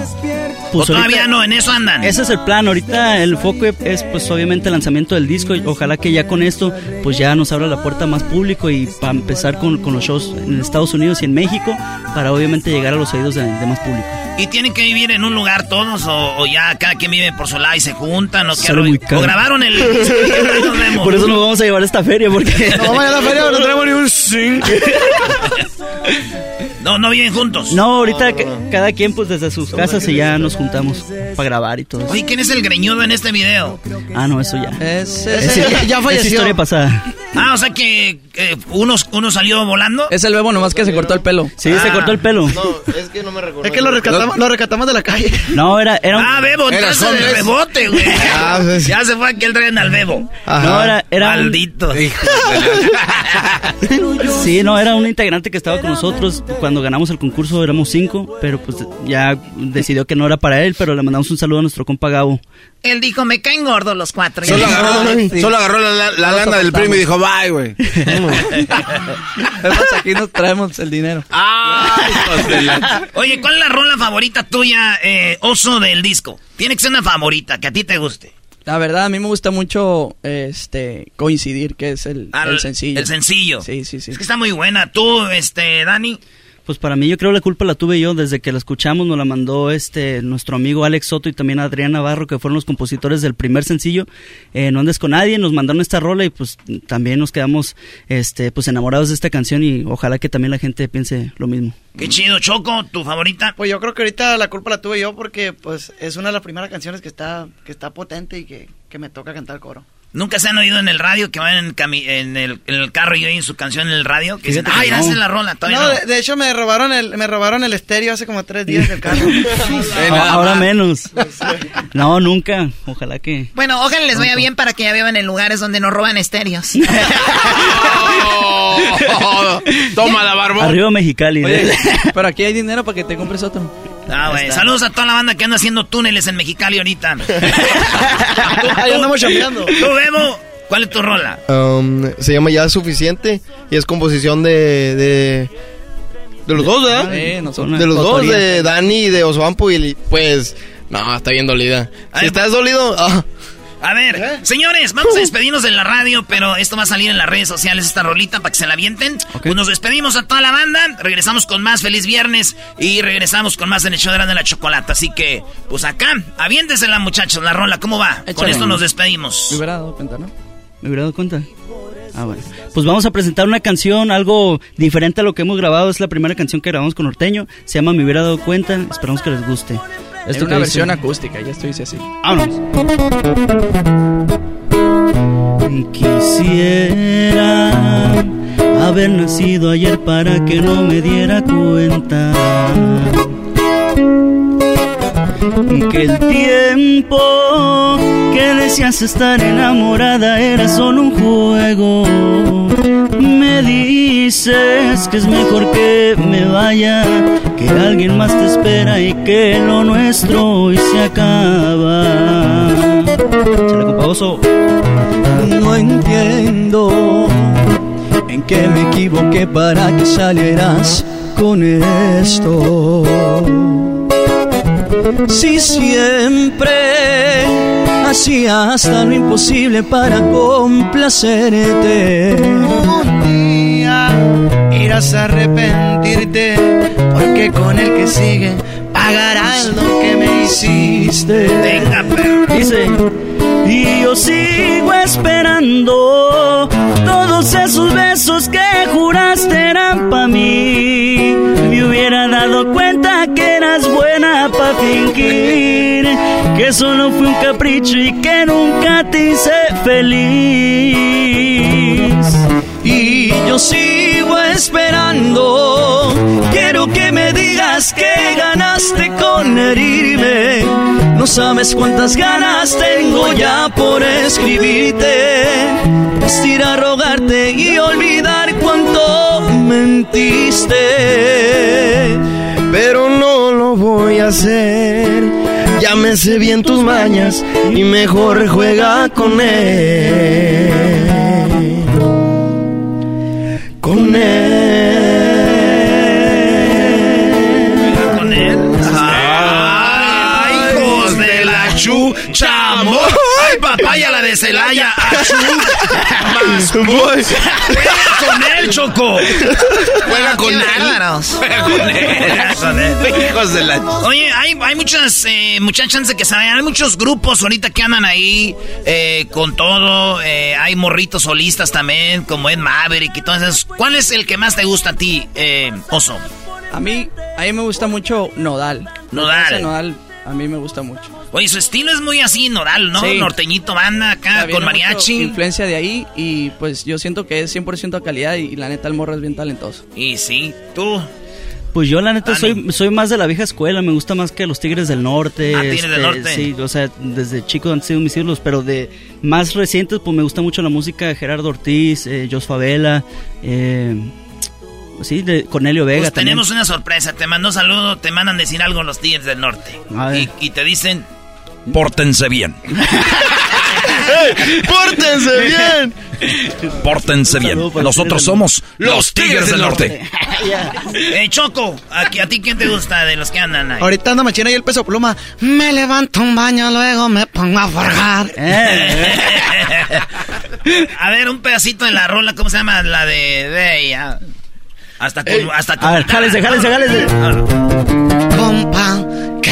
Pues o todavía no, en eso andan. Ese es el plan. Ahorita el foco es, pues, obviamente el lanzamiento del disco. Ojalá que ya con esto, pues, ya nos abra la puerta a más público y para empezar con, con los shows en Estados Unidos y en México, para obviamente llegar a los oídos de, de más público. ¿Y tienen que vivir en un lugar todos o, o ya cada quien vive por su lado y se juntan? ¿O, muy caro. ¿O grabaron el? Por eso nos vamos a llevar a esta feria, porque... No vamos a la feria, no tenemos ni un zinc. No, no viven juntos. No, ahorita ca- cada quien pues desde sus casas y ya nos juntamos para grabar y todo. Oye, ¿quién es el greñudo en este video? Ah, no, eso ya. Ese, Es- ya, ya Es falleció. historia pasada. Ah, o sea que eh, uno, uno salió volando. Es el bebo nomás que se cortó el pelo. Sí, se cortó el pelo. No, es que no me recuerdo. Es que lo rescatamos, lo rescatamos de la calle. No, era, era un- Ah, Bebo, Era entonces rebote, güey. Ah, pues. Ya se fue aquel tren al Bebo. No, era, era un- Maldito. Sí, no, era un integrante que estaba con nosotros. Cuando ganamos el concurso éramos cinco, pero pues ya decidió que no era para él, pero le mandamos un saludo a nuestro compa Gabo. Él dijo, me caen gordos los cuatro. Solo agarró, la, lana del primo y dijo, bye, güey. aquí nos traemos el dinero. Oye, ¿cuál es la rola favorita tuya, eh, oso del disco? Tiene que ser una favorita, que a ti te guste. La verdad, a mí me gusta mucho este coincidir, que es el, el sencillo. El sencillo. Sí, sí, sí. Es que está muy buena. ¿Tú, este, Dani? Pues para mí yo creo la culpa la tuve yo desde que la escuchamos, nos la mandó este nuestro amigo Alex Soto y también Adrián Navarro, que fueron los compositores del primer sencillo. Eh, no andes con nadie, nos mandaron esta rola y pues también nos quedamos este pues enamorados de esta canción y ojalá que también la gente piense lo mismo. Qué chido, Choco, tu favorita. Pues yo creo que ahorita la culpa la tuve yo porque pues es una de las primeras canciones que está que está potente y que, que me toca cantar el coro. Nunca se han oído en el radio que van en, en, el, en el, carro y oyen su canción en el radio. Que dicen, ay, no. la rola. No, no. De, hecho me robaron el me robaron el estéreo hace como tres días del carro. Ahora menos. no, nunca. Ojalá que. Bueno, ojalá les vaya bien para que ya vivan en lugares donde no roban estéreos. toma la barba. Arriba Mexicali. pero aquí hay dinero para que te compres otro. Ah, güey. Saludos a toda la banda que anda haciendo túneles en Mexicali ahorita. Ahí andamos chambeando. Tú, Bebo, ¿cuál es tu rola? Um, se llama Ya Suficiente y es composición de... de... De los dos, ¿verdad? de los dos, de Dani y de Osvampo y pues... No, está bien dolida. Si estás dolido... Ah. A ver, ¿Eh? señores, vamos a despedirnos de la radio, pero esto va a salir en las redes sociales, esta rolita, para que se la avienten. Pues nos despedimos a toda la banda, regresamos con más Feliz Viernes y regresamos con más en el show de la chocolate. Así que, pues acá, aviéntesela muchachos, la rola, ¿cómo va? Con esto nos despedimos. Me hubiera dado cuenta, ¿no? Me hubiera dado cuenta. Ah, bueno. Pues vamos a presentar una canción, algo diferente a lo que hemos grabado. Es la primera canción que grabamos con Norteño. Se llama Me hubiera dado cuenta. Esperamos que les guste. Es una versión acústica, ya estoy así. ¡Vámonos! Quisiera haber nacido ayer para que no me diera cuenta que el tiempo que decías estar enamorada era solo un juego. Me dices que es mejor que me vaya, que alguien más te espera y que lo nuestro hoy se acaba. No entiendo en qué me equivoqué para que salieras con esto si siempre hacía hasta lo imposible para complacerte. Un día irás a arrepentirte, porque con el que sigue pagarás lo que me hiciste. Venga, perro. Dice. Y yo sigo esperando todos esos besos que juraste eran para mí. Que solo fue un capricho y que nunca te hice feliz. Y yo sigo esperando. Quiero que me digas que ganaste con herirme. No sabes cuántas ganas tengo ya por escribirte. Vestir a rogarte y olvidar cuánto mentiste. Pero no lo voy a hacer. Sé bien tus mañas y mejor juega con él. Con él. Con él. Ay, hijos de la chuchamo. Ay, papaya la de Celaya. Más voy. con él, Choco. Juega con él. Juega con él. Hijos de la Oye, hay, hay muchas eh, muchachas de que saben. Hay muchos grupos ahorita que andan ahí eh, con todo. Eh, hay morritos solistas también, como Ed Maverick y todas esas. ¿Cuál es el que más te gusta a ti, eh, Oso? A mí, a mí me gusta mucho Nodal. Nodal. Ese Nodal a mí me gusta mucho. Oye, su estilo es muy así, Nodal, ¿no? Sí. Norteñito banda acá, con mariachi. influencia de ahí y pues yo siento que es 100% calidad y, y la neta el morro es bien talentoso. Y sí, tú. Pues yo la neta soy, soy más de la vieja escuela, me gusta más que los Tigres del Norte. Ah, Tigres del Norte. Sí, o sea, desde chico han sido mis ídolos, pero de más recientes pues me gusta mucho la música de Gerardo Ortiz, eh, Jos Favela, eh, sí, de Cornelio Vega Pues también. tenemos una sorpresa, te mando un saludo, te mandan decir algo los Tigres del Norte. A ver. Y, y te dicen, pórtense bien. ¡Pórtense bien! Pórtense bien. Nosotros somos los Tigres del Norte. eh, Choco, ¿a, ¿a ti quién te gusta de los que andan ahí? Ahorita anda machina y el peso pluma. Me levanto un baño, luego me pongo a forjar. a ver, un pedacito de la rola, ¿cómo se llama? La de, de ella. Hasta con, hasta con A ver, jálese, jálese, jálese.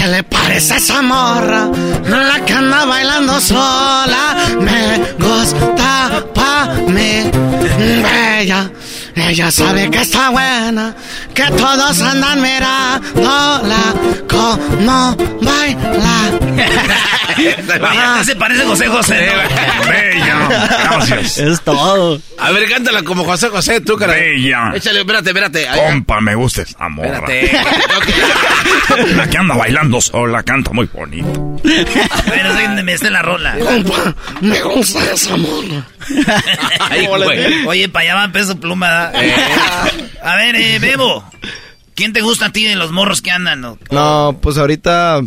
¿Qué le parece esa morra? La que anda bailando sola. Me gusta pa' mí. Bella. Ella sabe que está buena, que todos andan mirándola como baila. Se parece a José José. ¿no? Bella. Gracias. Es todo. A ver, cántala como José José, tú, cara. Bella. Échale, espérate, espérate. Ahí. Compa, me gusta esa morra. Espérate. La que anda bailando sola, canta muy bonito. Bueno, sé dónde me esté la rola. Compa, me gusta esa morra. Ay, güey. Oye, para allá va peso pluma. ¿da? A ver, eh, Bebo. ¿Quién te gusta a ti de los morros que andan? no? No, pues ahorita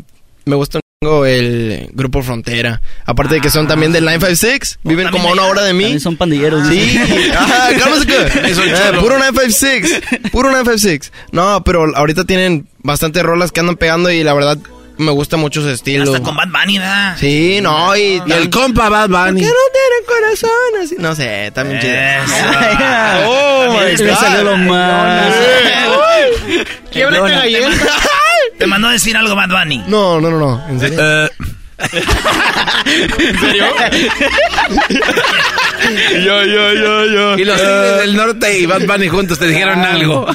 me gusta chingo el grupo Frontera. Aparte de que son también del 956. Viven como a una hora de mí. También son pandilleros. Sí, ajá, cálmese que. Soy Eh, puro 956. Puro 956. No, pero ahorita tienen bastantes rolas que andan pegando y la verdad me gusta mucho su estilo. Hasta con Bad Bunny, ¿verdad? Sí, no, y, Y el compa Bad Bunny. ¿Por qué no tienen corazón? Así, no sé, también chido. Eso. Oh, my Le God. salió lo más. ¿Qué hablaste Perdona. Te mandó a decir algo Bad Bunny. No, no, no, no. ¿En serio? Eh, ¿En serio? yo, yo, yo, yo. Y los Tigres del Norte y Bad Bunny juntos te dijeron algo.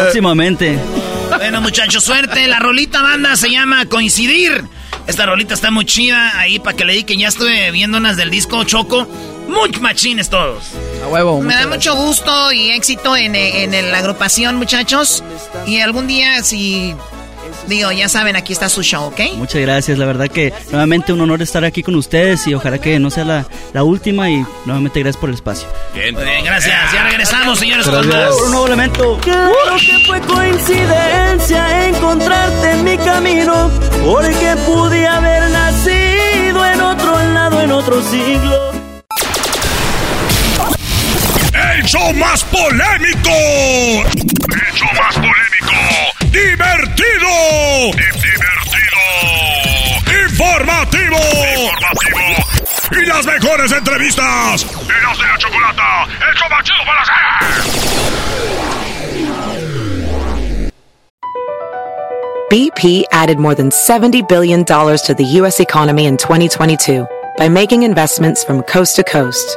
Próximamente. Bueno, muchachos, suerte. La rolita banda se llama Coincidir. Esta rolita está muy chida ahí para que le di que ya estuve viendo unas del disco Choco. Muy machines todos. A huevo. Me da mucho gusto y éxito en, en la agrupación, muchachos. Y algún día, si. Digo, ya saben, aquí está su show, ¿ok? Muchas gracias, la verdad que nuevamente un honor estar aquí con ustedes y ojalá que no sea la, la última y nuevamente gracias por el espacio. Bien, Muy bien, gracias. Ya regresamos, señores, con más. Un nuevo elemento. Claro que fue coincidencia encontrarte en mi camino, porque pude haber nacido en otro lado, en otro siglo. El show más polémico. El show más polémico. Divertido. Divertido. Informativo. Informativo. Y las mejores entrevistas. De la chocolata. El show más chido para hacer. BP added more than $70 billion to the U.S. economy in 2022 by making investments from coast to coast.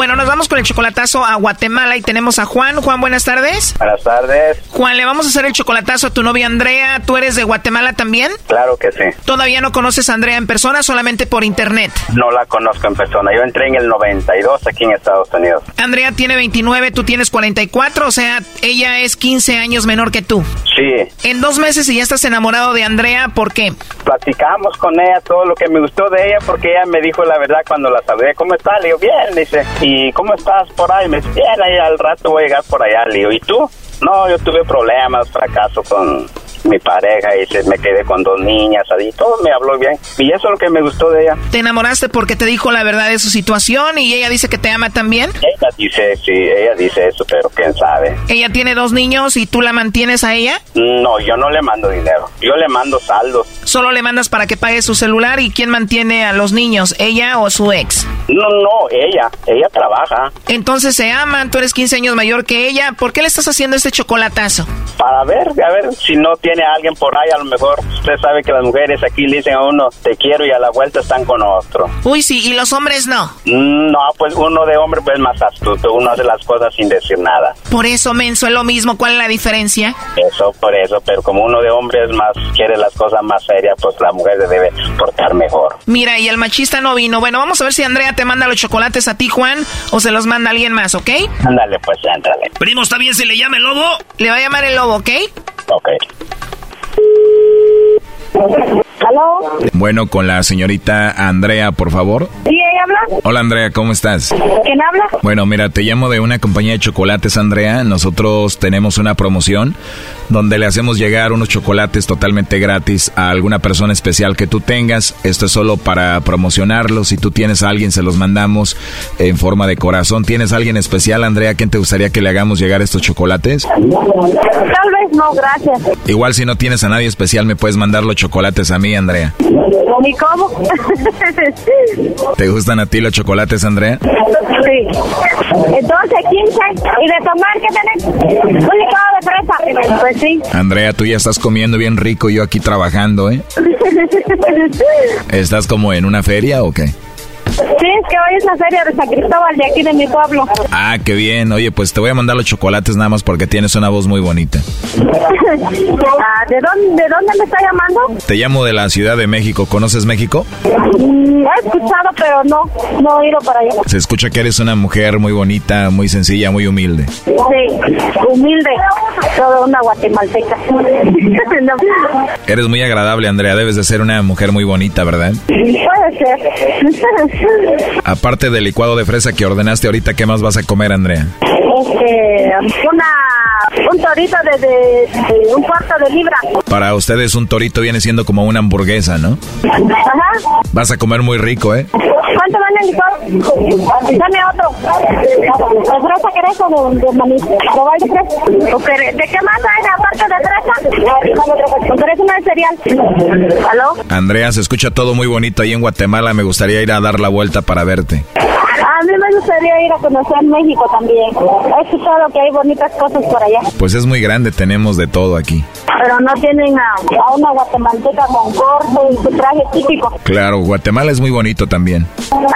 Bueno, nos vamos con el chocolatazo a Guatemala y tenemos a Juan. Juan, buenas tardes. Buenas tardes. Juan, le vamos a hacer el chocolatazo a tu novia Andrea. ¿Tú eres de Guatemala también? Claro que sí. ¿Todavía no conoces a Andrea en persona, solamente por internet? No la conozco en persona. Yo entré en el 92 aquí en Estados Unidos. Andrea tiene 29, tú tienes 44, o sea, ella es 15 años menor que tú. Sí. En dos meses y ya estás enamorado de Andrea, ¿por qué? Platicamos con ella todo lo que me gustó de ella porque ella me dijo la verdad cuando la saludé. ¿Cómo estás? Le digo, bien. Dice, ¿y cómo estás por ahí? Me dice, bien, al rato voy a llegar por allá. Le digo, ¿y tú? No, yo tuve problemas, fracaso con, mi pareja y se me quedé con dos niñas, y todo me habló bien. Y eso es lo que me gustó de ella. ¿Te enamoraste porque te dijo la verdad de su situación y ella dice que te ama también? Ella dice, sí, ella dice eso, pero quién sabe. ¿Ella tiene dos niños y tú la mantienes a ella? No, yo no le mando dinero. Yo le mando saldos. ¿Solo le mandas para que pague su celular y quién mantiene a los niños, ella o su ex? No, no, ella. Ella trabaja. Entonces se aman, tú eres 15 años mayor que ella. ¿Por qué le estás haciendo este chocolatazo? Para ver, a ver si no tiene a alguien por ahí, a lo mejor usted sabe que las mujeres aquí le dicen a uno te quiero y a la vuelta están con otro. Uy, sí, ¿y los hombres no? No, pues uno de hombre pues más astuto, uno hace las cosas sin decir nada. Por eso, menso, es lo mismo, ¿cuál es la diferencia? Eso, por eso, pero como uno de hombre es más, quiere las cosas más serias, pues la mujer se debe portar mejor. Mira, y el machista no vino. Bueno, vamos a ver si Andrea te manda los chocolates a ti, Juan, o se los manda alguien más, ¿ok? Ándale, pues, ándale. Primo, ¿está bien si le llama el lobo? Le va a llamar el lobo, ¿ok? Ok. ¿Aló? Bueno, con la señorita Andrea, por favor. ¿Sí, ella habla? Hola Andrea, ¿cómo estás? ¿Quién habla? Bueno, mira, te llamo de una compañía de chocolates, Andrea. Nosotros tenemos una promoción donde le hacemos llegar unos chocolates totalmente gratis a alguna persona especial que tú tengas. Esto es solo para promocionarlos. Si tú tienes a alguien, se los mandamos en forma de corazón. ¿Tienes a alguien especial, Andrea? ¿Quién te gustaría que le hagamos llegar estos chocolates? Tal vez no, gracias. Igual si no tienes a nadie especial, me puedes mandar los chocolates a mí, Andrea. ¿Y cómo? ¿Te gustan a ti los chocolates, Andrea? Sí. Entonces, 15. ¿Y de tomar qué tenés? Un licuado de fresa. Pues sí. Andrea, tú ya estás comiendo bien rico, yo aquí trabajando, ¿eh? ¿Estás como en una feria o qué? Sí, es que hoy es la feria de San Cristóbal de aquí de mi pueblo. Ah, qué bien. Oye, pues te voy a mandar los chocolates nada más porque tienes una voz muy bonita. Ah, ¿de, dónde, ¿De dónde me está llamando? Te llamo de la Ciudad de México. ¿Conoces México? Mm, he escuchado, pero no, no he ido para allá. Se escucha que eres una mujer muy bonita, muy sencilla, muy humilde. Sí, humilde, toda una guatemalteca. No, Eres muy agradable, Andrea. Debes de ser una mujer muy bonita, ¿verdad? Puede ser. Aparte del licuado de fresa que ordenaste ahorita, ¿qué más vas a comer, Andrea? Este, una, un torito de, de- de un cuarto de libra. Para ustedes un torito viene siendo como una hamburguesa, ¿no? Ajá. Vas a comer muy rico, ¿eh? ¿Cuánto vale el licor? Dame otro. ¿De fresa querés o de, de maní? ¿De fresa? Ok, ¿De qué más hay aparte de fresa? ¿Querés una de cereal? ¿Aló? Andrea, se escucha todo muy bonito ahí en Guatemala. Me gustaría ir a dar la vuelta para verte. A mí me gustaría ir a conocer México también. He escuchado que hay bonitas cosas por allá. Pues es muy grande, tenemos de todo aquí. Pero no tienen a, a una guatemalteca con corte y su traje típico. Claro, Guatemala es muy bonito también.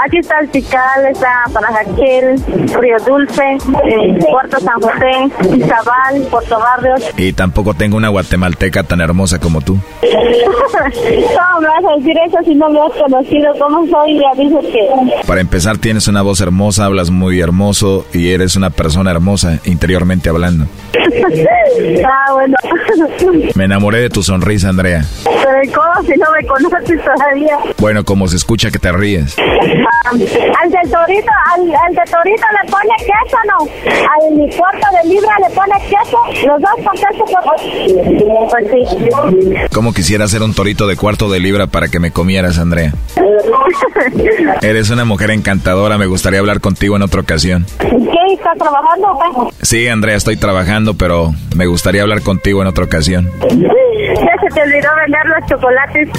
Aquí está el Tikal, está Panajaquel, Río Dulce, eh, Puerto San José, Izabal, Puerto Barrios. Y tampoco tengo una guatemalteca tan hermosa como tú. ¿Cómo me vas a decir eso si no me has conocido? ¿Cómo soy? Ya dices que... Para empezar, tienes una voz hermosa, hablas muy hermoso y eres una persona hermosa interiormente hablando. ah, bueno. Me enamoré de tu sonrisa, Andrea. Pero ¿cómo si no me conoces todavía? Bueno, como se escucha que te ríes. Al del torito, al, al de torito le pone queso, ¿no? Al mi cuarto de libra le pone queso. Los dos con queso. Pues sí. ¿Cómo quisiera ser un torito de cuarto de libra para que me comieras, Andrea? Eres una mujer encantadora, me gustaría hablar contigo en otra ocasión. ¿Qué? ¿Estás trabajando o qué? Sí, Andrea, estoy trabajando, pero me gustaría hablar contigo en otra ocasión. Se te olvidó vender los chocolates.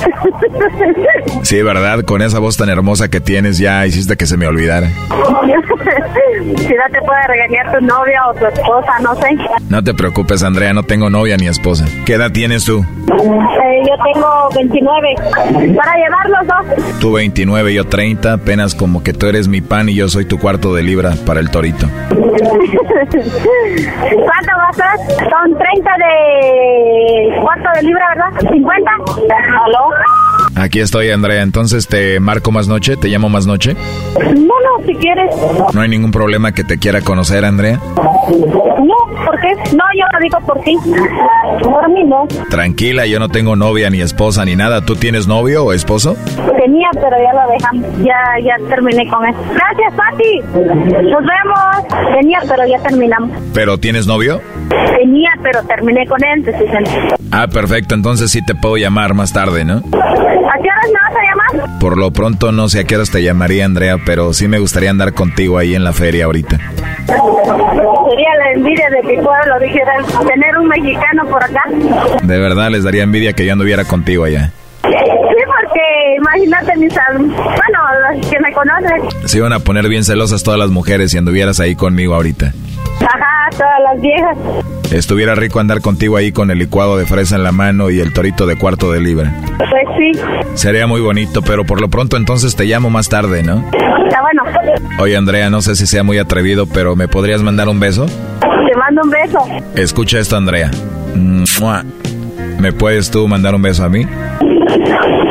Sí, ¿verdad? Con esa voz tan hermosa que tienes ya hiciste que se me olvidara. si no te puede regañar tu novia o tu esposa, no sé. No te preocupes, Andrea, no tengo novia ni esposa. ¿Qué edad tienes tú? Eh, yo tengo 29. Para llevar los dos. Tú 29, yo 30, apenas como que tú eres mi pan y yo soy tu cuarto de libra para el torito. ¿Cuánto va a? Son 30 de cuarto de libra, ¿verdad? 50. ¿Aló? Aquí estoy, Andrea. Entonces te marco más noche, te llamo más noche. No, no, si quieres. No hay ningún problema que te quiera conocer, Andrea. No, yo lo digo por ti. Por mí no. Tranquila, yo no tengo novia ni esposa ni nada. ¿Tú tienes novio o esposo? Tenía, pero ya lo dejamos. Ya, ya terminé con eso. Gracias, Pati. Nos vemos. Tenía, pero ya terminamos. ¿Pero tienes novio? Tenía, pero terminé con él. Ah, perfecto. Entonces sí te puedo llamar más tarde, ¿no? ¿A qué horas me vas a llamar? Por lo pronto no sé a qué horas te llamaría, Andrea, pero sí me gustaría andar contigo ahí en la feria ahorita. Sería la envidia de mi pueblo, dijeran, tener un mexicano por acá. De verdad les daría envidia que yo anduviera contigo allá. Porque imagínate mis bueno, los que me conocen. Se iban a poner bien celosas todas las mujeres si anduvieras ahí conmigo ahorita. Ajá, todas las viejas. Estuviera rico andar contigo ahí con el licuado de fresa en la mano y el torito de cuarto de libra. Pues sí. Sería muy bonito, pero por lo pronto entonces te llamo más tarde, ¿no? Está bueno. Oye, Andrea, no sé si sea muy atrevido, pero ¿me podrías mandar un beso? Te mando un beso. Escucha esto, Andrea. ¿Me puedes tú mandar un beso a mí?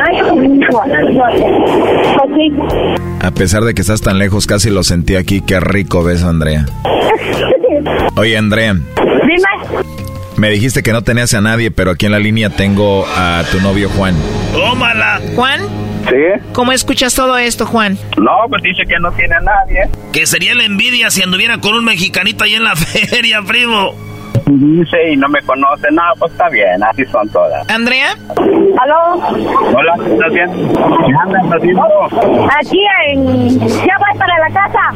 A pesar de que estás tan lejos, casi lo sentí aquí. Qué rico beso, Andrea. Oye, Andrea. Dime. Me dijiste que no tenías a nadie, pero aquí en la línea tengo a tu novio Juan. ¡Tómala! ¿Juan? Sí. ¿Cómo escuchas todo esto, Juan? No, pues dice que no tiene a nadie. Que sería la envidia si anduviera con un mexicanito ahí en la feria, primo. Dice y no me conoce. No, pues está bien, así son todas. ¿Andrea? ¿Aló? Hola, ¿estás bien? ¿Qué andas haciendo? Aquí en... Ya voy para la casa.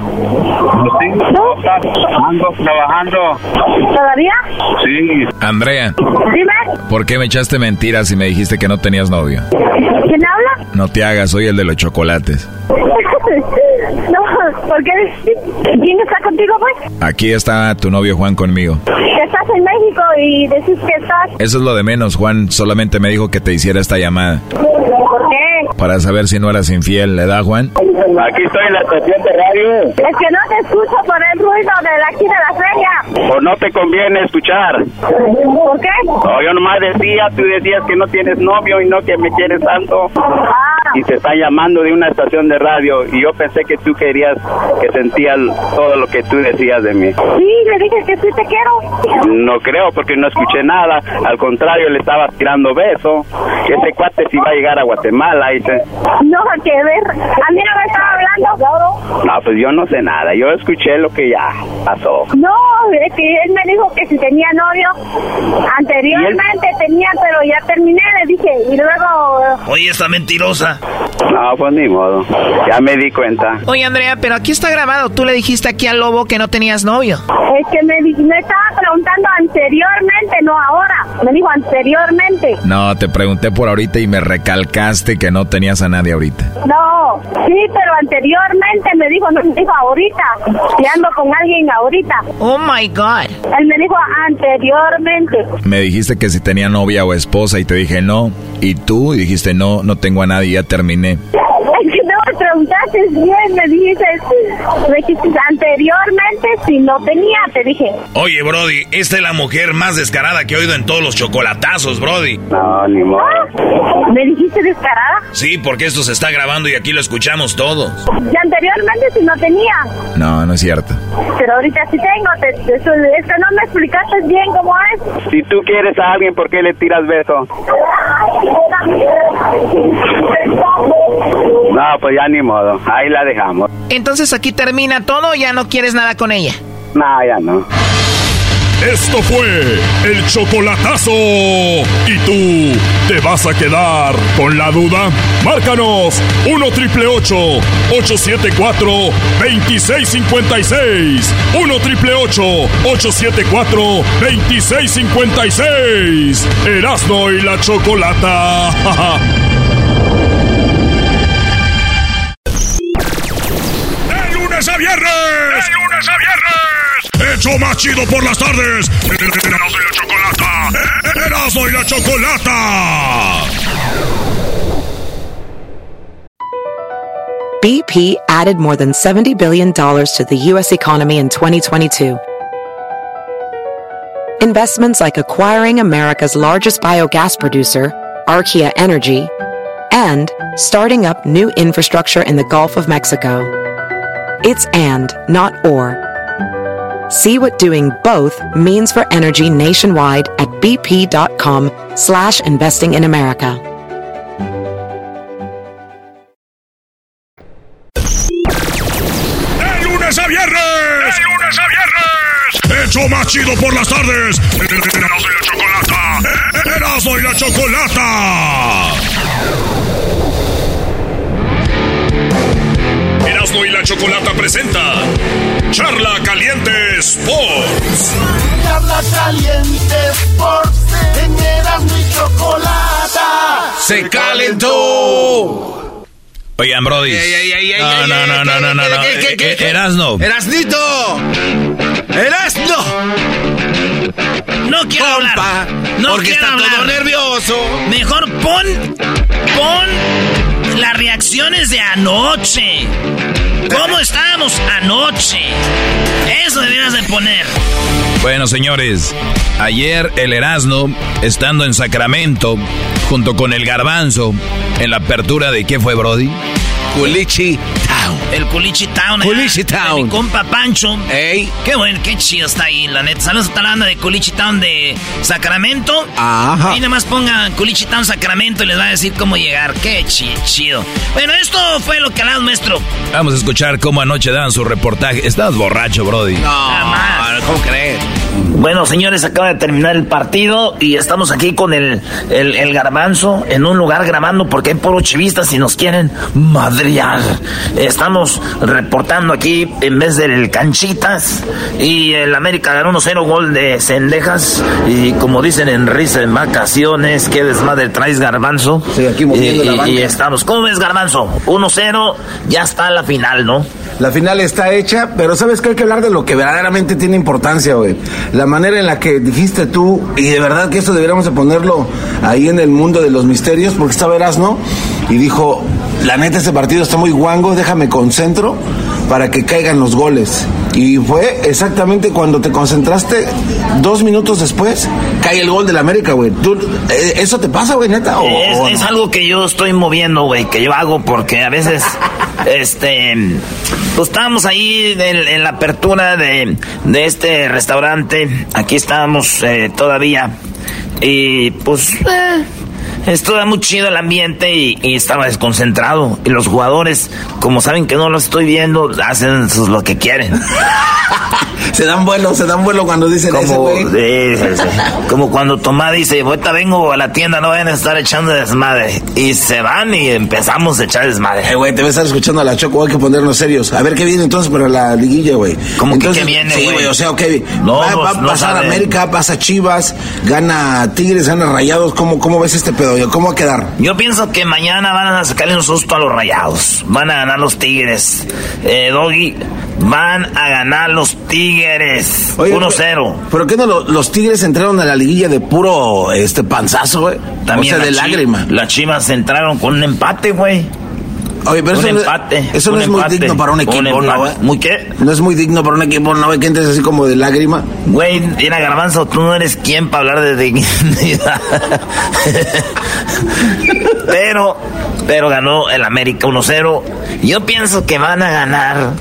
Sí, ¿No? Ando trabajando. ¿Todavía? Sí. Andrea. Dime. ¿Por qué me echaste mentiras y me dijiste que no tenías novio? ¿Quién habla? No te hagas, soy el de los chocolates. ¿por qué? ¿Quién está contigo, pues? Aquí está tu novio Juan conmigo. Estás en México y decís que estás... Eso es lo de menos, Juan. Solamente me dijo que te hiciera esta llamada. ¿Por qué? Para saber si no eras infiel, ¿le da, Juan? Aquí estoy en la estación de radio. Es que no te escucho por el ruido de aquí de la feria. O no te conviene escuchar. ¿Por qué? O yo nomás decía, tú decías que no tienes novio y no que me quieres tanto. Ah. Y te está llamando de una estación de radio y yo pensé que tú querías que sentía todo lo que tú decías de mí. Sí, le dije que sí te quiero. No creo porque no escuché nada. Al contrario, le estabas tirando beso. Ese cuate si va a llegar a Guatemala, dice. No, que ver. A mí no me estaba hablando. No, pues yo no sé nada. Yo escuché lo que ya pasó. No, es que él me dijo que si tenía novio. Anteriormente tenía, pero ya terminé, le dije. Y luego... Oye, está mentirosa. No, pues ni modo. Ya me di cuenta. Oye, Andrea, pero aquí está grabado. Tú le dijiste aquí al lobo que no tenías novio. Es que me, me estaba preguntando anteriormente, no ahora. Me dijo anteriormente. No, te pregunté por ahorita y me recalcaste que no tenías a nadie ahorita. No, sí, pero anteriormente me dijo, no me dijo ahorita. Y ando con alguien ahorita. Oh my God. Él me dijo anteriormente. Me dijiste que si tenía novia o esposa y te dije no. Y tú dijiste no, no tengo a nadie, ya terminé. Me preguntaste bien, me dijiste, me dijiste anteriormente si no tenía, te dije. Oye, Brody, esta es la mujer más descarada que he oído en todos los chocolatazos, Brody. No, ni modo. ¿Me dijiste descarada? Sí, porque esto se está grabando y aquí lo escuchamos todos. Y anteriormente si no tenía. No, no es cierto. Pero ahorita sí tengo, te, te- es que no me explicaste bien cómo es. Si tú quieres a alguien, ¿por qué le tiras beso? No, pues ya ni modo. Ahí la dejamos. Entonces aquí termina todo, ya no quieres nada con ella. No, ya no. Esto fue el chocolatazo. ¿Y tú te vas a quedar con la duda? Márcanos 1 triple 874 2656. 1 triple 874 2656. Erasno y la chocolata. lunes a viernes! ¡De lunes a viernes! ¡Hecho más chido por las tardes! ¡Erasmo y la chocolata! ¡Erasmo y la chocolata! BP added more than $70 billion to the U.S. economy in 2022. Investments like acquiring America's largest biogas producer, Archaea Energy, and starting up new infrastructure in the Gulf of Mexico. It's and, not or. See what doing both means for energy nationwide at bp.com slash investing in America. ¡De lunes a viernes! ¡De lunes a viernes! ¡Hecho más chido por las tardes! ¡Erasmo y la Chocolata! ¡Erasmo y la Chocolata! Erasmo y la Chocolata presenta Charla Caliente Sports. Charla Caliente Sports. En Erasmo y Chocolata. ¡Se calentó! Oigan, Brody. No, no, no, no, no, no. Erasno. ¡Erasnito! ¡Erasno! No quiero Compa, hablar. No porque quiero está todo hablar. nervioso. Mejor pon, pon las reacciones de anoche. ¿Cómo estábamos anoche? Eso deberías de poner. Bueno, señores, ayer el Erasno, estando en Sacramento, junto con el Garbanzo, en la apertura de ¿qué fue, Brody? Culichi Town. El Culichi Town. Culichi Town. Mi compa Pancho. Ey. Qué bueno, qué chido está ahí, la neta. Saludos a la banda de Culichi Town de Sacramento. Ajá. Ahí nada más pongan Culichi Town Sacramento y les va a decir cómo llegar. Qué chi- chido. Bueno, esto fue lo que hablamos, maestro. Vamos a escuchar cómo anoche daban su reportaje. Estabas borracho, Brody. No, ¿cómo crees? Bueno, señores, acaba de terminar el partido y estamos aquí con el, el, el garbanzo en un lugar grabando porque hay puro chivistas y nos quieren madrear. Estamos reportando aquí en vez del canchitas y el América ganó 1-0 gol de Cendejas y como dicen en risa en vacaciones, qué desmadre traes garbanzo. Sí, aquí moviendo y, la y- banca. y estamos. ¿Cómo ves garbanzo? 1-0, ya está la final, ¿no? La final está hecha, pero sabes que hay que hablar de lo que verdaderamente tiene importancia, güey. La manera en la que dijiste tú, y de verdad que esto deberíamos de ponerlo ahí en el mundo de los misterios, porque estaba Erasmo y dijo, la neta este partido está muy guango, déjame concentro para que caigan los goles. Y fue exactamente cuando te concentraste, dos minutos después, cae el gol del América, güey. Eh, ¿Eso te pasa, güey, neta? o- Es, o es algo que yo estoy moviendo, güey, que yo hago porque a veces, este, pues estábamos ahí en, en la apertura de, de este restaurante, aquí estábamos eh, todavía, y pues, eh, estuvo muy chido el ambiente y, y estaba desconcentrado, y los jugadores, como saben que no los estoy viendo, hacen sus- lo que quieren. Se dan vuelo, se dan vuelo cuando dicen Como, güey. sí, sí, sí. Como cuando Tomás dice, ahorita vengo a la tienda, no vayan a estar echando desmadre. Y se van y empezamos a echar desmadre. Eh, güey, te voy a estar escuchando a la Choco, hay que ponernos serios. A ver qué viene entonces para la liguilla, güey. ¿Cómo que qué viene, Sí, güey? o sea, ok. No, va, pues, a pasar saben. América, pasa Chivas, gana Tigres, gana Rayados. ¿Cómo, cómo ves este pedo? ¿Cómo va a quedar? Yo pienso que mañana van a sacarle un susto a los rayados. Van a ganar los tigres. Eh, Doggy, van a ganar los tigres. Oye, 1-0. ¿Pero qué no lo- los Tigres entraron a la liguilla de puro este panzazo, güey? También o sea, de lágrima. Las chivas entraron con un empate, güey. Oye, pero un eso, no- empate. eso no un es muy empate, digno para un equipo, ¿no, empate. güey? ¿Muy qué? No es muy digno para un equipo, ¿no? güey? Que entres así como de lágrima. Güey, mira, Garbanzo, tú no eres quien para hablar de dignidad. pero, pero ganó el América 1-0. Yo pienso que van a ganar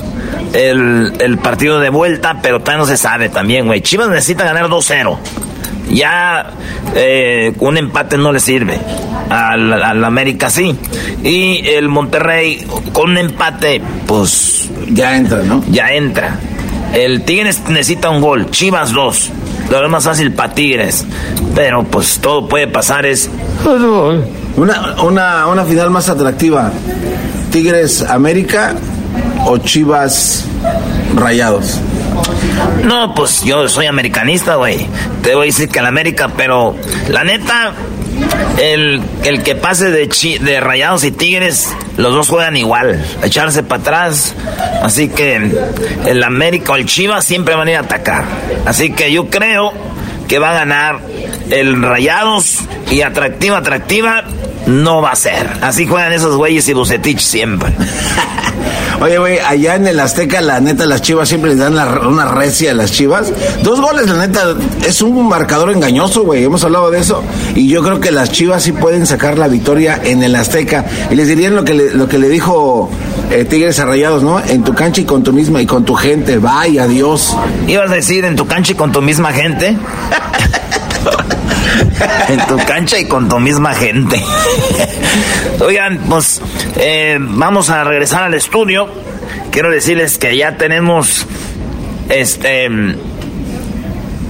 el, el partido de vuelta, pero todavía no se sabe también, güey. Chivas necesita ganar 2-0. Ya eh, un empate no le sirve. Al, al América sí. Y el Monterrey con un empate, pues... Ya entra, ¿no? Ya entra. El Tigres necesita un gol. Chivas dos. Lo es más fácil para Tigres. Pero pues todo puede pasar es... Una, una, una final más atractiva. Tigres América o Chivas Rayados. No, pues yo soy americanista, güey. Te voy a decir que el América, pero la neta, el, el que pase de, chi- de Rayados y Tigres, los dos juegan igual, echarse para atrás. Así que el América o el Chivas siempre van a ir a atacar. Así que yo creo que va a ganar el Rayados y atractiva, atractiva, no va a ser. Así juegan esos güeyes y Bucetich siempre. Oye, güey, allá en el Azteca, la neta, las chivas siempre les dan una recia a las chivas. Dos goles, la neta, es un marcador engañoso, güey. Hemos hablado de eso. Y yo creo que las chivas sí pueden sacar la victoria en el Azteca. Y les dirían lo que le, lo que le dijo eh, Tigres Arrayados, ¿no? En tu cancha y con tu misma y con tu gente. Vaya, Dios. ¿Ibas a decir en tu cancha y con tu misma gente? en tu cancha y con tu misma gente. Oigan, pues eh, vamos a regresar al estudio. Quiero decirles que ya tenemos este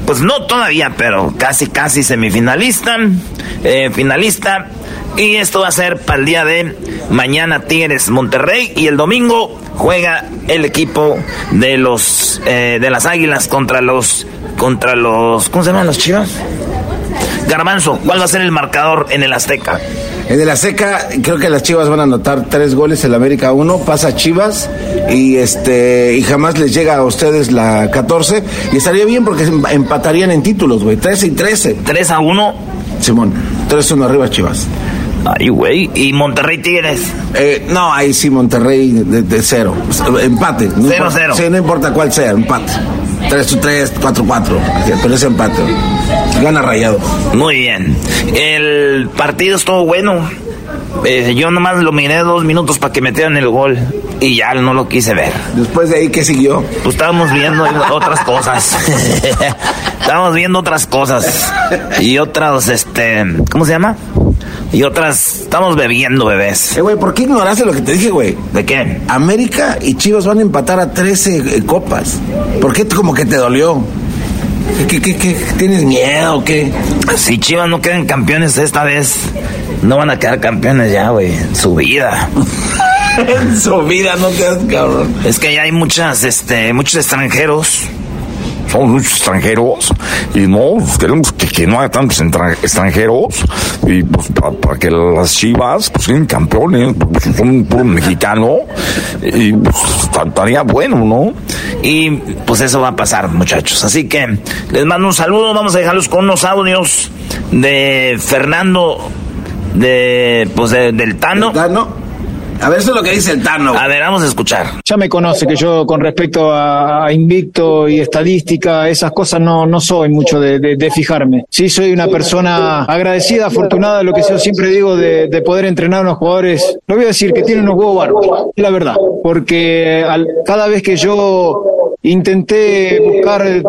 pues no todavía, pero casi casi semifinalista, eh, finalista. Y esto va a ser para el día de mañana Tigres Monterrey y el domingo juega el equipo de los eh, de las Águilas contra los contra los ¿cómo se llaman los Chivas? Garbanzo, ¿cuál va a ser el marcador en el Azteca? En el Azteca creo que las Chivas van a anotar tres goles, el América uno, pasa Chivas y este y jamás les llega a ustedes la 14 y estaría bien porque empatarían en títulos, güey, 13 y 13. 3 a 1. Simón, 3 a 1 arriba Chivas. Ay, güey. ¿Y Monterrey Tigres? Eh, no, ahí sí, Monterrey de, cero. Empate. 0-0. sí, no importa cuál sea, empate. 3-3, 4-4. Pero es empate. Gana rayado. Muy bien. El partido estuvo bueno. Eh, yo nomás lo miré dos minutos para que metieran el gol y ya no lo quise ver. Después de ahí, ¿qué siguió? Pues estábamos viendo otras cosas. estábamos viendo otras cosas. Y otras, este, ¿cómo se llama? Y otras, estamos bebiendo, bebés. Eh, güey, ¿por qué ignoraste lo que te dije, güey? ¿De qué? América y Chivas van a empatar a 13 eh, copas. ¿Por qué como que te dolió? ¿Qué, qué, qué, tienes miedo o qué? Si Chivas no quedan campeones esta vez, no van a quedar campeones ya, güey. En su vida. en su vida no quedas cabrón. Es que ya hay muchas, este, muchos extranjeros son muchos extranjeros y no, pues, queremos que, no haya tantos extranjeros y pues para, que las chivas pues sean campeones, pues, son un puro mexicano y pues estaría bueno, ¿no? Y pues eso va a pasar, muchachos. Así que les mando un saludo, vamos a dejarlos con unos audios de Fernando de pues del Tano. Tano a ver, eso es lo que dice el Tano. A ver, vamos a escuchar. Ya me conoce que yo con respecto a, invicto y estadística, esas cosas no, no soy mucho de, fijarme. Sí soy una persona agradecida, afortunada, lo que yo siempre digo de, poder entrenar a unos jugadores. No voy a decir que tienen unos huevos bárbaros, la verdad. Porque cada vez que yo intenté buscar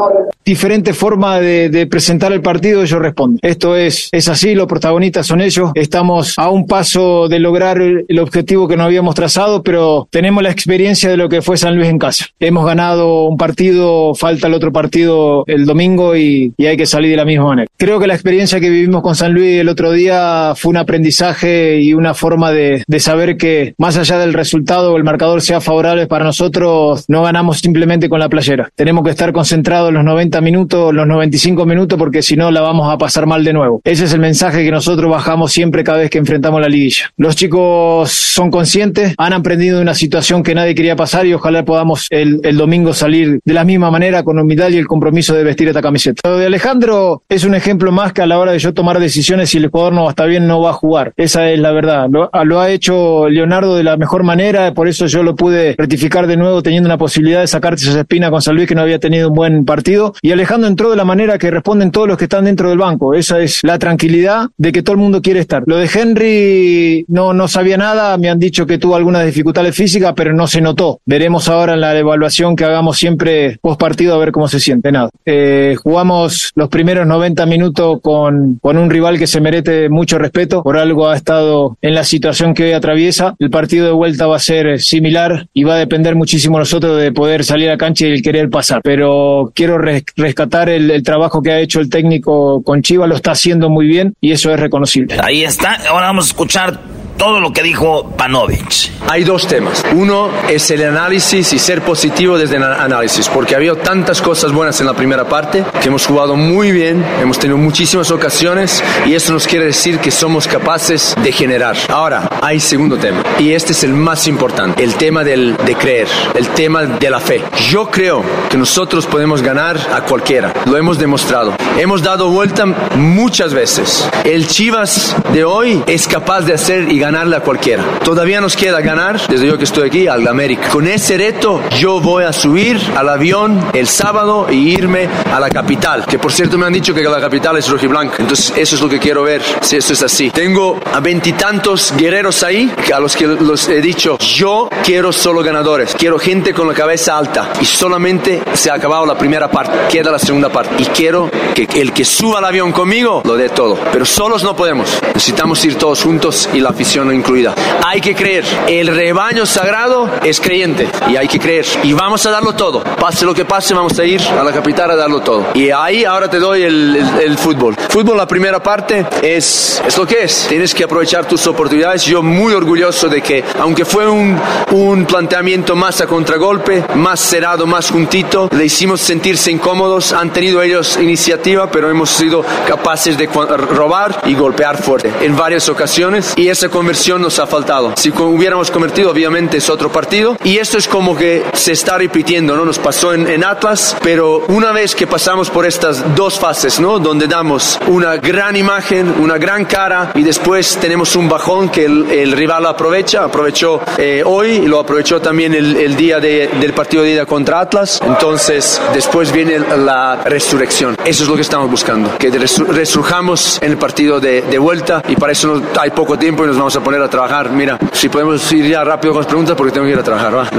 diferentes formas de, presentar el partido, ellos responden. Esto es, es así, los protagonistas son ellos. Estamos a un paso de lograr el objetivo que no habíamos trazado, pero tenemos la experiencia de lo que fue San Luis en casa. Hemos ganado un partido, falta el otro partido el domingo y, hay que salir de la misma manera. Creo que la experiencia que vivimos con San Luis el otro día fue un aprendizaje y una forma de, de saber que más allá del resultado o el marcador sea favorable para nosotros, no ganamos simplemente con la playera. Tenemos que estar concentrados los 90 minutos, los 95 minutos, porque si no la vamos a pasar mal de nuevo. Ese es el mensaje que nosotros bajamos siempre cada vez que enfrentamos la liguilla. Los chicos son conscientes han aprendido de una situación que nadie quería pasar y ojalá podamos el, domingo salir de la misma manera con humildad y el compromiso de vestir esta camiseta. Lo de Alejandro es un ejemplo más que a la hora de yo tomar decisiones si el jugador no está bien no va a jugar. Esa es la verdad. Lo, ha hecho Leonardo de la mejor manera, por eso yo lo pude rectificar de nuevo teniendo una posibilidad de sacarse esa espina con San que no había tenido un buen partido y Alejandro entró de la manera que responden todos los que están dentro del banco. Esa es la tranquilidad de que todo el mundo quiere estar. Lo de Henry no, no sabía nada, me han dicho que tuvo algunas dificultades físicas, pero no se notó. Veremos ahora en la evaluación que hagamos siempre post partido a ver cómo se siente. Nada. Eh, jugamos los primeros 90 minutos con, con un rival que se merece mucho respeto, por algo ha estado en la situación que hoy atraviesa. El partido de vuelta va a ser similar y va a depender muchísimo nosotros de poder salir a cancha y el querer pasar. Pero quiero rescatar el, el trabajo que ha hecho el técnico con Chivas, lo está haciendo muy bien y eso es reconocible. Ahí está. Ahora vamos a escuchar todo lo que dijo Panovich. Hay dos temas. Uno es el análisis y ser positivo desde el análisis, porque había tantas cosas buenas en la primera parte, que hemos jugado muy bien, hemos tenido muchísimas ocasiones y eso nos quiere decir que somos capaces de generar. Ahora, hay segundo tema, y este es el más importante, el tema del, de creer, el tema de la fe. Yo creo que nosotros podemos ganar a cualquiera, lo hemos demostrado. Hemos dado vuelta muchas veces. El Chivas de hoy es capaz de hacer y ganar ganarle a cualquiera. Todavía nos queda ganar, desde yo que estoy aquí, al América. Con ese reto yo voy a subir al avión el sábado y irme a la capital, que por cierto me han dicho que la capital es rojiblanca. Entonces eso es lo que quiero ver, si esto es así. Tengo a veintitantos guerreros ahí, a los que los he dicho, yo quiero solo ganadores, quiero gente con la cabeza alta y solamente se ha acabado la primera parte, queda la segunda parte y quiero que el que suba al avión conmigo lo dé todo, pero solos no podemos, necesitamos ir todos juntos y la afición incluida. Hay que creer, el rebaño sagrado es creyente y hay que creer y vamos a darlo todo, pase lo que pase, vamos a ir a la capital a darlo todo. Y ahí ahora te doy el, fútbol. Fútbol, la primera parte es, es lo que es, tienes que aprovechar tus oportunidades. Yo muy orgulloso de que, aunque fue un, un planteamiento más a contragolpe, más cerrado, más juntito, le hicimos sentirse incómodos, han tenido ellos iniciativa, pero hemos sido capaces de robar y golpear fuerte en varias ocasiones y esa conversión nos ha faltado. Si hubiéramos convertido, obviamente es otro partido y esto es como que se está repitiendo, ¿no? Nos pasó en, en Atlas, pero una vez que pasamos por estas dos fases, ¿no? Donde damos una gran imagen, una gran cara y después tenemos un bajón que el, rival aprovecha, aprovechó eh, hoy y lo aprovechó también el, el día de, del partido de ida contra Atlas. Entonces, después viene la resurrección. Eso es lo que estamos buscando, que resurjamos en el partido de, de vuelta y para eso hay poco tiempo y nos vamos a poner a trabajar. Mira, si podemos ir ya rápido con las preguntas porque tengo que ir a trabajar, ¿va?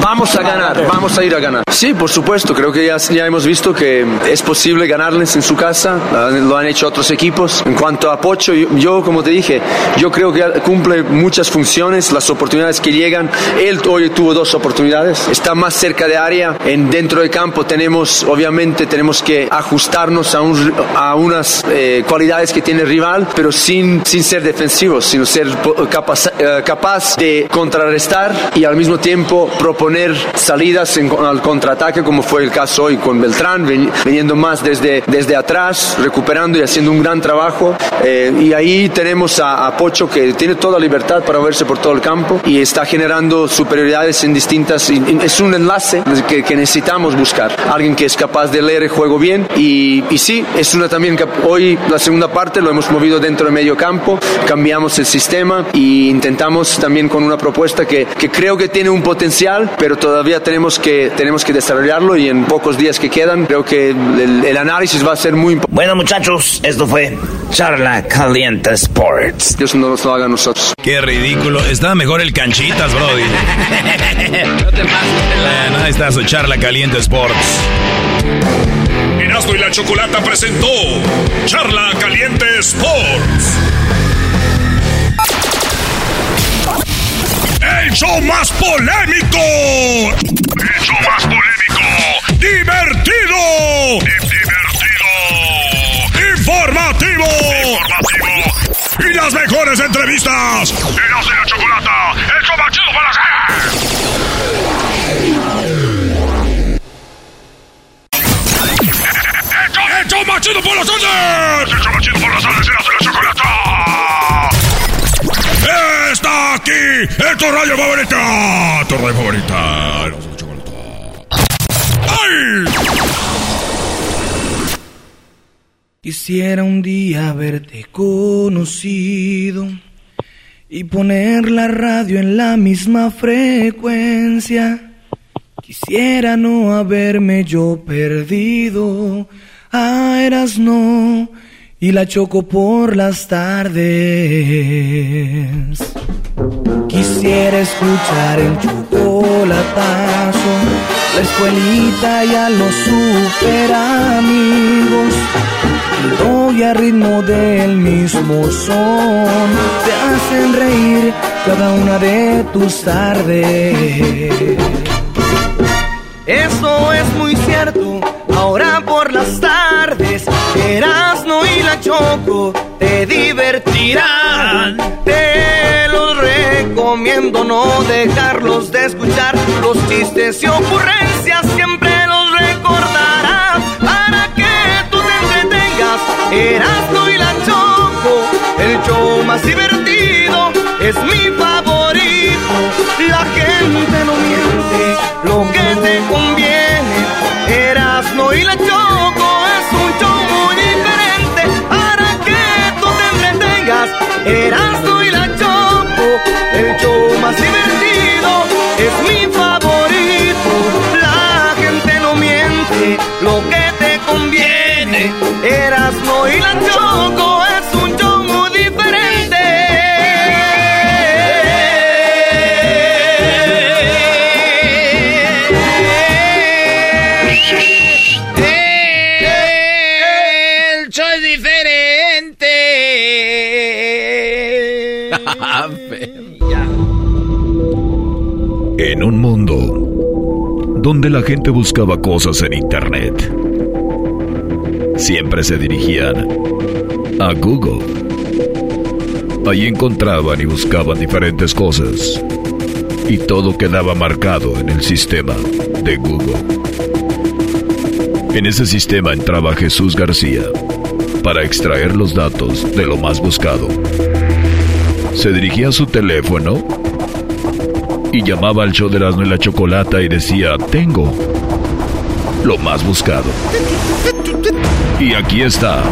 Vamos a ganar, vamos a ir a ganar. Sí, por supuesto, creo que ya, ya hemos visto que es posible ganarles en su casa, lo han hecho otros equipos. En cuanto a Pocho, yo, como te dije, yo creo que cumple muchas funciones, las oportunidades que llegan. Él hoy tuvo dos oportunidades, está más cerca de área, en dentro del campo tenemos, obviamente, tenemos que ajustarnos a, a unas eh, cualidades que tiene el rival, pero sin, sin ser defensivos, sino ser capaz, eh, capaz de contrarrestar y al mismo tiempo proponer salidas en, al contraataque, como fue el caso hoy con Beltrán, viniendo más desde, desde atrás, recuperando y haciendo un gran trabajo. Eh, y ahí tenemos a, Pocho que tiene toda libertad para moverse por todo el campo y está generando superioridades en distintas. es un enlace que, que, necesitamos buscar. Alguien que es capaz de leer el juego bien. Y, y sí, es una también. Hoy la segunda parte lo hemos movido dentro del medio campo, cambiamos el sistema e intentamos también con una propuesta que, que creo que tiene un potencial, pero todavía tenemos que, tenemos que desarrollarlo y en pocos días que quedan creo que el, el análisis va a ser muy importante. Bueno muchachos, esto fue Charla Caliente Sports. Dios no nos lo haga a nosotros. Qué ridículo. Estaba mejor el canchitas, Brody. no te pases. ahí está su Charla Caliente Sports. Erasmo y la Chocolata presentó Charla Caliente Sports. El show más polémico. El show más polémico. Divertido. Divertido. Informativo. Informativo. Y las mejores entrevistas. Erasmo y la Chocolata. El show más chido para hacer. ¡El show más chido por las tardes! ¡El show más chido por las tardes! ¡Erasmo y la Chocolata! Está aquí en tu radio favorita. Tu radio favorita. ¡Ay! Quisiera un día haberte conocido y poner la radio en la misma frecuencia. Quisiera no haberme yo perdido. Ah, eras no y la choco por las tardes. Quisiera escuchar el chocolatazo, la escuelita y a los super amigos. Doy a ritmo del mismo son, te hacen reír cada una de tus tardes. Eso es muy cierto, ahora por las tardes, Erasmo y la Choco te divertirán. Te los recomiendo no dejarlos de escuchar, los chistes y ocurrencias siempre los recordarás. Para que tú te entretengas, Erasmo y la Choco, el show más divertido es mi Erasmo la gente buscaba cosas en Internet, siempre se dirigían a Google. Ahí encontraban y buscaban diferentes cosas y todo quedaba marcado en el sistema de Google. En ese sistema entraba Jesús García para extraer los datos de lo más buscado. Se dirigía a su teléfono y llamaba al show de Erasmo y la Chocolata y decía, tengo lo más buscado. Y aquí está,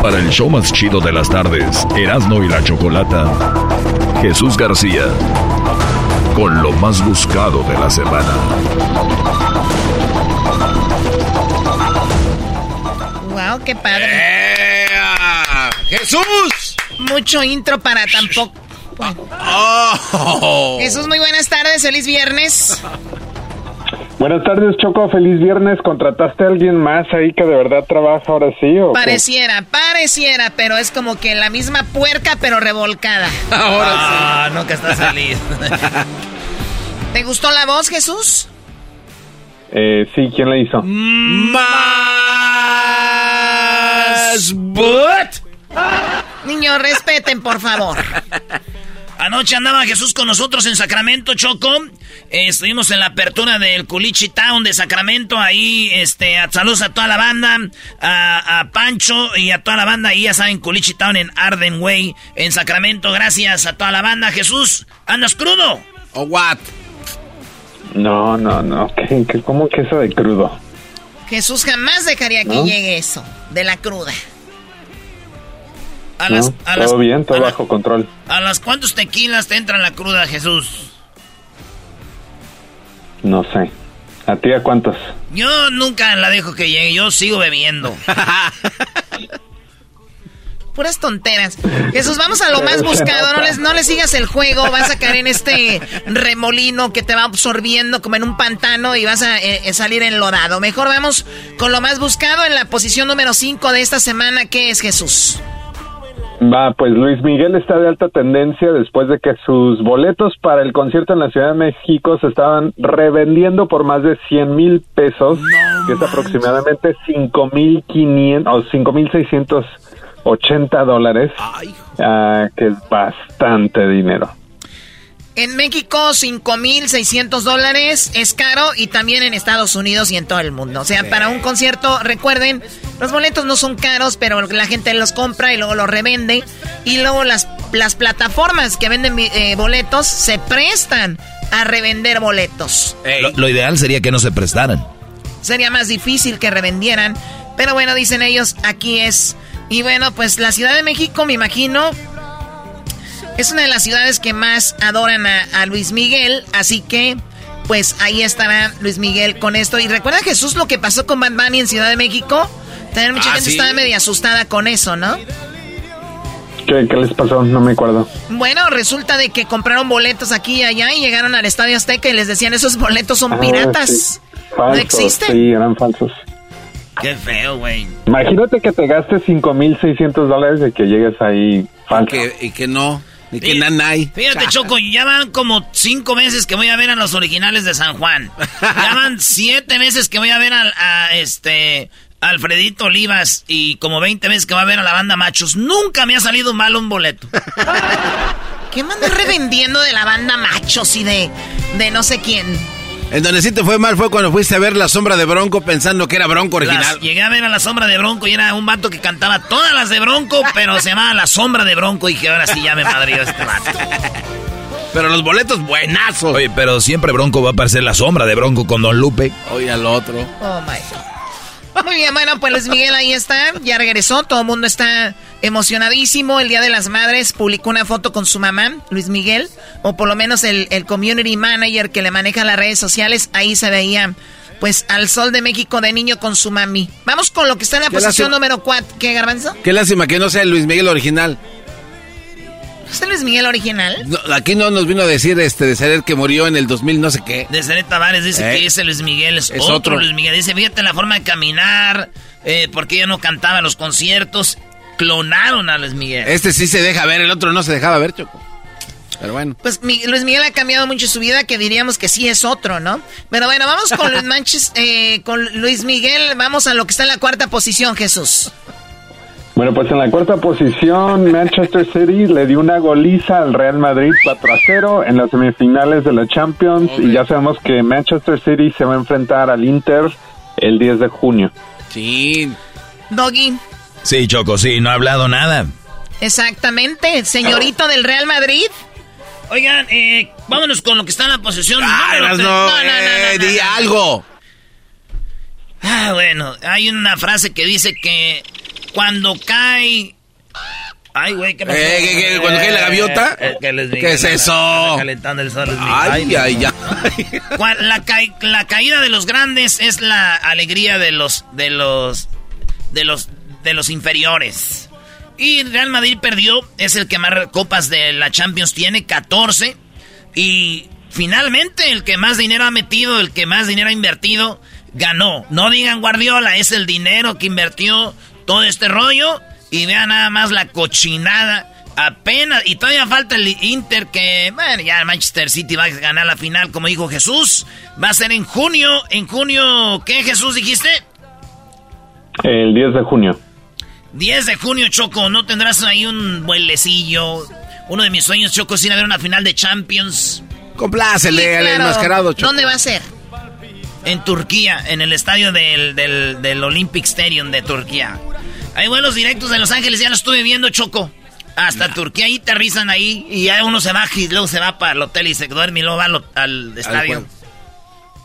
para el show más chido de las tardes, Erasmo y la Chocolata, Jesús García, con lo más buscado de la semana. Wow, qué padre. ¡Jesús! Mucho intro para tampoco. Oh. Jesús, muy buenas tardes, feliz viernes. Buenas tardes, Choco. Feliz viernes. ¿Contrataste a alguien más ahí que de verdad trabaja ahora sí? ¿o qué? Pareciera, pareciera, pero es como que la misma puerca, pero revolcada. Ahora Ah, no, que está feliz. ¿Te gustó la voz, Jesús? Eh, sí, ¿quién la hizo? Más but. Niños, respeten, por favor. Anoche andaba Jesús con nosotros en Sacramento, Choco. Eh, estuvimos en la apertura del Culichi Town de Sacramento. Ahí, este, a, saludos a toda la banda, a, a Pancho y a toda la banda. Ahí ya saben, Culichi Town en Arden Way, en Sacramento. Gracias a toda la banda. Jesús, ¿andas crudo? ¿O what? No, no, no. ¿Qué, qué, cómo que eso de crudo? Jesús jamás dejaría que ¿No? llegue eso, de la cruda. A ¿No? las, a las, Todo bien, todo la- bajo control. ¿A las cuántos tequilas te entran la cruda, Jesús? No sé. ¿A ti a cuántos? Yo nunca la dejo que llegue, yo sigo bebiendo. Puras tonteras. Jesús, vamos a lo más buscado. No les, no les sigas el juego. Vas a caer en este remolino que te va absorbiendo como en un pantano y vas a eh, eh, salir enlodado. Mejor vamos con lo más buscado en la posición número 5 de esta semana. ¿Qué es Jesús? Va, pues Luis Miguel está de alta tendencia después de que sus boletos para el concierto en la Ciudad de México se estaban revendiendo por más de 100 mil pesos, que es aproximadamente 5 mil 500 o 5 mil 680 dólares, ah, que es bastante dinero. En México, 5.600 dólares es caro y también en Estados Unidos y en todo el mundo. O sea, para un concierto, recuerden, los boletos no son caros, pero la gente los compra y luego los revende. Y luego las, las plataformas que venden eh, boletos se prestan a revender boletos. Lo, lo ideal sería que no se prestaran. Sería más difícil que revendieran. Pero bueno, dicen ellos, aquí es. Y bueno, pues la Ciudad de México, me imagino, es una de las ciudades que más adoran a, a Luis Miguel, así que pues ahí estará Luis Miguel con esto. Y recuerda Jesús lo que pasó con Bad Bunny en Ciudad de México. También mucha Ah, gente ¿sí? estaba media asustada con eso, ¿no? ¿Qué, qué les pasó? No me acuerdo. Bueno, resulta de que compraron boletos aquí y allá y llegaron al Estadio Azteca y les decían esos boletos son Ah, piratas. sí. No existen. Sí, eran falsos. Qué feo, güey. Imagínate que te gastes 5.600 dólares y que llegues ahí falso. Que, y que no. Nanay. Fíjate, Choco, ya van como cinco veces que voy a ver a los originales de San Juan. Ya van siete veces que voy a ver al- a, este Alfredito Olivas y como 20 veces que voy a ver a la banda Machos. Nunca me ha salido mal un boleto. ¿Qué me andas revendiendo de la banda Machos y de, de no sé quién? En donde sí te fue mal fue cuando fuiste a ver la sombra de Bronco pensando que era Bronco original. Las- llegué a ver a la sombra de Bronco y era un vato que cantaba todas las de Bronco, pero se llamaba La Sombra de Bronco y que ahora sí ya me madrió este vato. Pero los boletos buenazos. Oye, pero siempre Bronco va a parecer la sombra de Bronco con Don Lupe. Oye, al otro. Oh my God. Muy bien, bueno, pues Luis Miguel ahí está, ya regresó, todo el mundo está emocionadísimo. El Día de las Madres publicó una foto con su mamá, Luis Miguel, o por lo menos el, el community manager que le maneja las redes sociales, ahí se veía, pues, al sol de México de niño con su mami. Vamos con lo que está en la posición lástima. número 4. ¿Qué, Garbanzo? Qué lástima que no sea el Luis Miguel original. ¿Es Luis Miguel original? No, aquí no nos vino a decir este de ser el que murió en el 2000 no sé qué. De Cenet Tavares dice Eh. que ese Luis Miguel es, Es otro, otro. Luis Miguel. Dice, fíjate la forma de caminar, eh, porque ella no cantaba en los conciertos. clonaron a Luis Miguel. Este sí se deja ver, el otro no se dejaba ver, Choco. Pero bueno. Pues Luis Miguel ha cambiado mucho su vida, que diríamos que sí es otro, ¿no? Pero bueno, vamos con Luis Manches, eh, con Luis Miguel, vamos a lo que está en la cuarta posición, Jesús. Bueno, pues en la cuarta posición, Manchester City le dio una goliza al Real Madrid 4 a 0 en las semifinales de la Champions y ya sabemos que Manchester City se va a enfrentar al Inter el 10 de junio. Sí. Doggy. Sí, Choco, sí, no ha hablado nada. Exactamente, señorito del Real Madrid. Oigan, eh, vámonos con lo que está en la posición. Ah, no, no, no, no, di algo. Ah, bueno, hay una frase que dice que cuando cae. Ay, güey, ¿qué pasó? Eh, ¿Cuando cae la gaviota? Eh, ¿Qué es eso? calentando el sol. Ay, ay, ay. La, la caída de los grandes es la alegría de los, de los, de los, de los inferiores. Y Real Madrid perdió, es el que más copas de la Champions tiene, 14. Y finalmente el que más dinero ha metido, el que más dinero ha invertido, ganó. No digan Guardiola, es el dinero que invirtió todo este rollo. Y vean nada más la cochinada. Apenas, y todavía falta el Inter que, bueno, ya Manchester City va a ganar la final, como dijo Jesús. Va a ser en junio. ¿En junio qué, Jesús, dijiste? El 10 de junio. 10 de junio, Choco, ¿no tendrás ahí un vuelecillo? Uno de mis sueños, Choco, es ir a ver una final de Champions. Complácele al enmascarado, Choco. ¿Dónde va a ser? En Turquía, en el estadio del, del, Olympic Stadium de Turquía. Hay vuelos directos de Los Ángeles, ya lo estuve viendo, Choco. Hasta Turquía, ahí aterrizan ahí y ya uno se baja y luego se va para el hotel y se duerme y luego va al, estadio.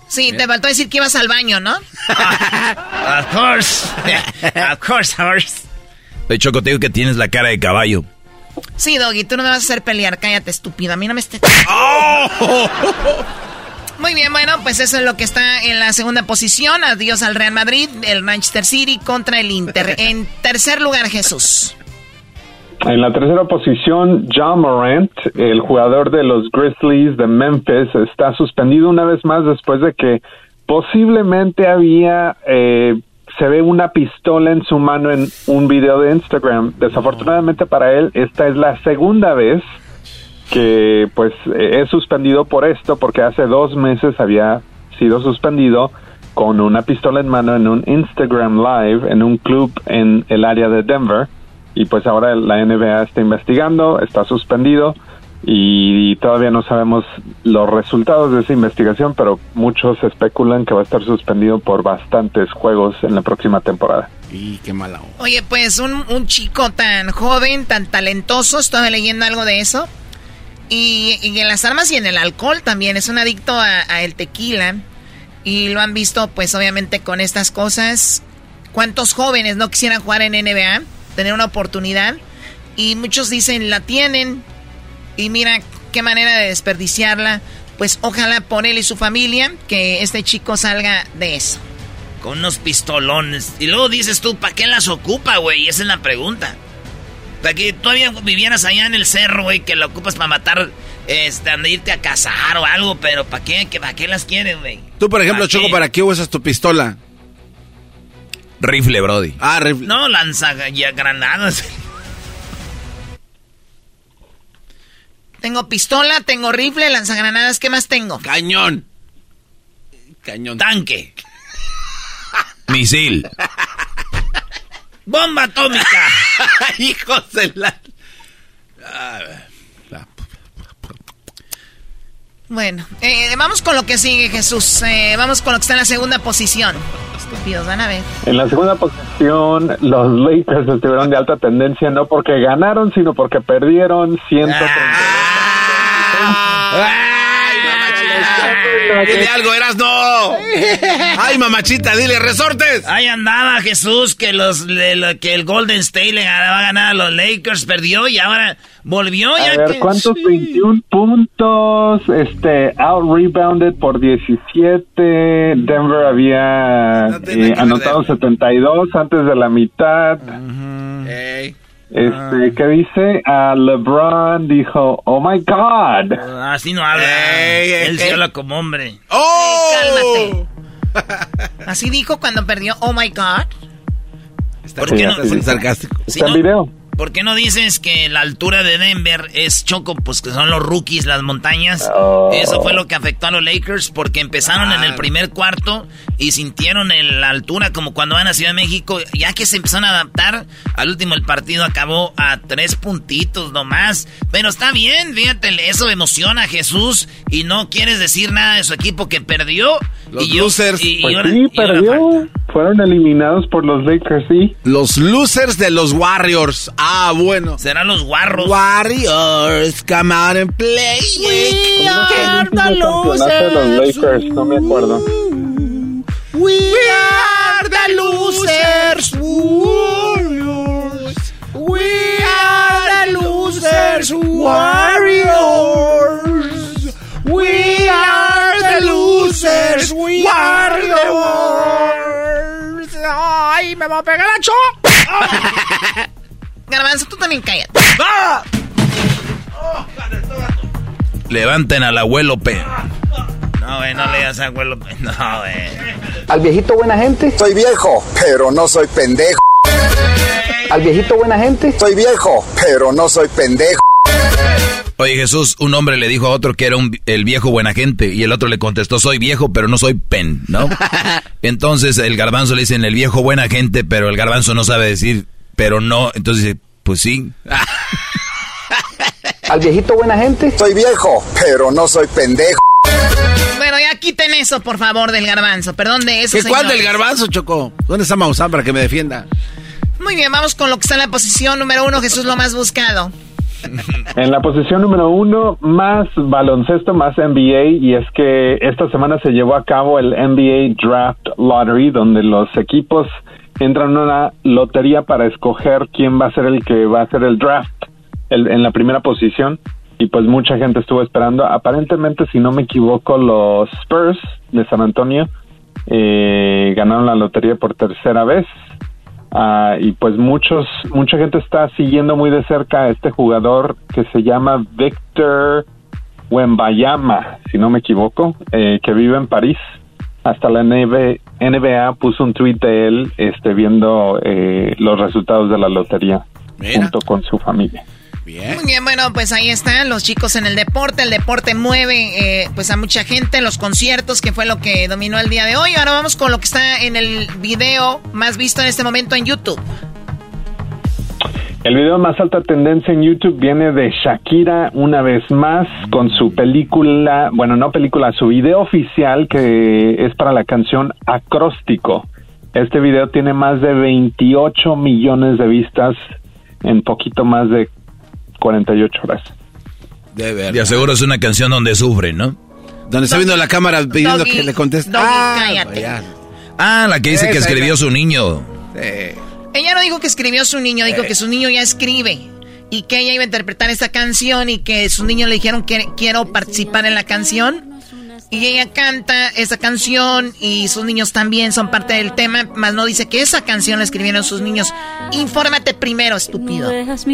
Sí, te faltó decir que ibas al baño, ¿no? of course. of course, horse. De Choco, te digo que tienes la cara de caballo. Sí, Doggy, tú no me vas a hacer pelear. Cállate, estúpida. A mí no me estés... ¡Oh! Muy bien, bueno, pues eso es lo que está en la segunda posición. Adiós al Real Madrid, el Manchester City contra el Inter. En tercer lugar, Jesús. En la tercera posición, John Morant, el jugador de los Grizzlies de Memphis, está suspendido una vez más después de que posiblemente había eh, se ve una pistola en su mano en un video de Instagram. Desafortunadamente para él, esta es la segunda vez que pues es suspendido por esto, porque hace dos meses había sido suspendido con una pistola en mano en un Instagram Live en un club en el área de Denver. Y pues ahora la NBA está investigando, está suspendido y todavía no sabemos los resultados de esa investigación, pero muchos especulan que va a estar suspendido por bastantes juegos en la próxima temporada. Y qué mala. Oye, pues un, un chico tan joven, tan talentoso, estoy leyendo algo de eso. Y, en las armas y en el alcohol también, es un adicto a, el tequila. Y lo han visto, pues obviamente con estas cosas. ¿Cuántos jóvenes no quisieran jugar en NBA? Tener una oportunidad. Y muchos dicen, la tienen, y mira qué manera de desperdiciarla. Pues ojalá por él y su familia que este chico salga de eso. Con unos pistolones. Y luego dices tú, ¿para qué las ocupa, güey? Esa es la pregunta. Para que todavía vivieras allá en el cerro, güey, que la ocupas para matar, este, irte a cazar o algo, pero ¿para qué? ¿Para qué las quieres, güey? Tú, por ejemplo, Choco, ¿para qué usas tu pistola? Rifle, Brody. Ah, rifle. No, lanza granadas. Tengo pistola, tengo rifle, lanzagranadas, ¿qué más tengo? Cañón. Cañón. Tanque. Misil. Bomba atómica. Hijos de la... Bueno, eh, vamos con lo que sigue, Jesús. Eh, vamos con lo que está en la segunda posición. Estúpidos, van a ver. En la segunda posición, los Lakers estuvieron de alta tendencia, no porque ganaron, sino porque perdieron 130. ¡Ay, mamachita! Dile algo, eras no. ¡Ay, mamachita! Dile, resortes. Ahí andaba Jesús que los que el Golden State le va a ganar a los Lakers, perdió y ahora volvió. A ver, ¿cuántos? 21 puntos, este, out rebounded por 17. Denver había eh, anotado 72 antes de la mitad. Este, ah. ¿qué dice? A LeBron dijo, oh my God. Así no habla. Él se habla como hombre. ¡Oh! cálmate. Así dijo cuando perdió, oh my God. ¿Por qué no? sarcástico. Está en video. ¿Por qué no dices que la altura de Denver es choco? Pues que son los rookies, las montañas. Oh. Eso fue lo que afectó a los Lakers porque empezaron en el primer cuarto y sintieron el- la altura como cuando van a Ciudad de México. Ya que se empezaron a adaptar, al último el partido acabó a tres puntitos nomás. Pero está bien, fíjate, eso emociona a Jesús y no quieres decir nada de su equipo que perdió. Los y losers. y- y Pues ahora- sí, y ahora perdió. Fueron eliminados por los Lakers, sí. Los losers de los Warriors. Ah, bueno. Serán los Warros. Warriors, come out and play. ¿Quién ganó el campeonato de los Lakers? No me acuerdo. We are the losers. Warriors. We are the losers. Warriors. We are the losers. Warriors. Ay, me va a pegar la cho. Garbanzo, tú también cállate. Levanten al abuelo P. No, güey, no le digas a abuelo. No, güey. Al viejito buena gente. Soy viejo, pero no soy pendejo. Al viejito buena gente. Soy viejo, pero no soy pendejo. Oye Jesús, un hombre le dijo a otro que era un- el viejo buena gente y el otro le contestó, soy viejo pero no soy pen, ¿no? Entonces el garbanzo le dicen el viejo buena gente, pero el garbanzo no sabe decir, pero no, entonces pues sí. Al viejito buena gente. Soy viejo, pero no soy pendejo. Bueno, ya quiten eso, por favor, del garbanzo. Perdón de eso, ¿Qué cuál del garbanzo, Choco? ¿Dónde está Maussan para que me defienda? Muy bien, vamos con lo que está en la posición número uno, Jesús, lo más buscado. En la posición número uno, más baloncesto, más NBA, y es que esta semana se llevó a cabo el NBA Draft Lottery, donde los equipos entran en una lotería para escoger quién va a ser el que va a hacer el draft en la primera posición. Y pues mucha gente estuvo esperando. Aparentemente, si no me equivoco, los Spurs de San Antonio eh, ganaron la lotería por tercera vez. Ah, y pues muchos, mucha gente está siguiendo muy de cerca a este jugador que se llama Victor Wembayama, si no me equivoco, eh, que vive en París. Hasta la NBA, puso un tweet de él este, viendo eh, los resultados de la lotería junto con su familia. Muy bien, bueno, pues ahí están los chicos en el deporte. El deporte mueve eh, pues a mucha gente, los conciertos, que fue lo que dominó el día de hoy. Ahora vamos con lo que está en el video más visto en este momento en YouTube. El video más alta tendencia en YouTube viene de Shakira una vez más con su película, bueno, no película, su video oficial que es para la canción Acróstico. Este video tiene más de 28 millones de vistas en poquito más de 48 horas. De verdad. De seguro es una canción donde sufre, ¿no? Donde está viendo la cámara pidiendo Doggy, que le conteste. Doggy, ah. Ah, la que dice que escribió esa. su niño. Sí. Ella no dijo que escribió su niño, dijo Eh. que su niño ya escribe. Y que ella iba a interpretar esta canción y que sus niños le dijeron que quiero participar en la canción. Y ella canta esa canción y sus niños también son parte del tema, más no dice que esa canción la escribieron sus niños. Infórmate primero, estúpido. Ay, las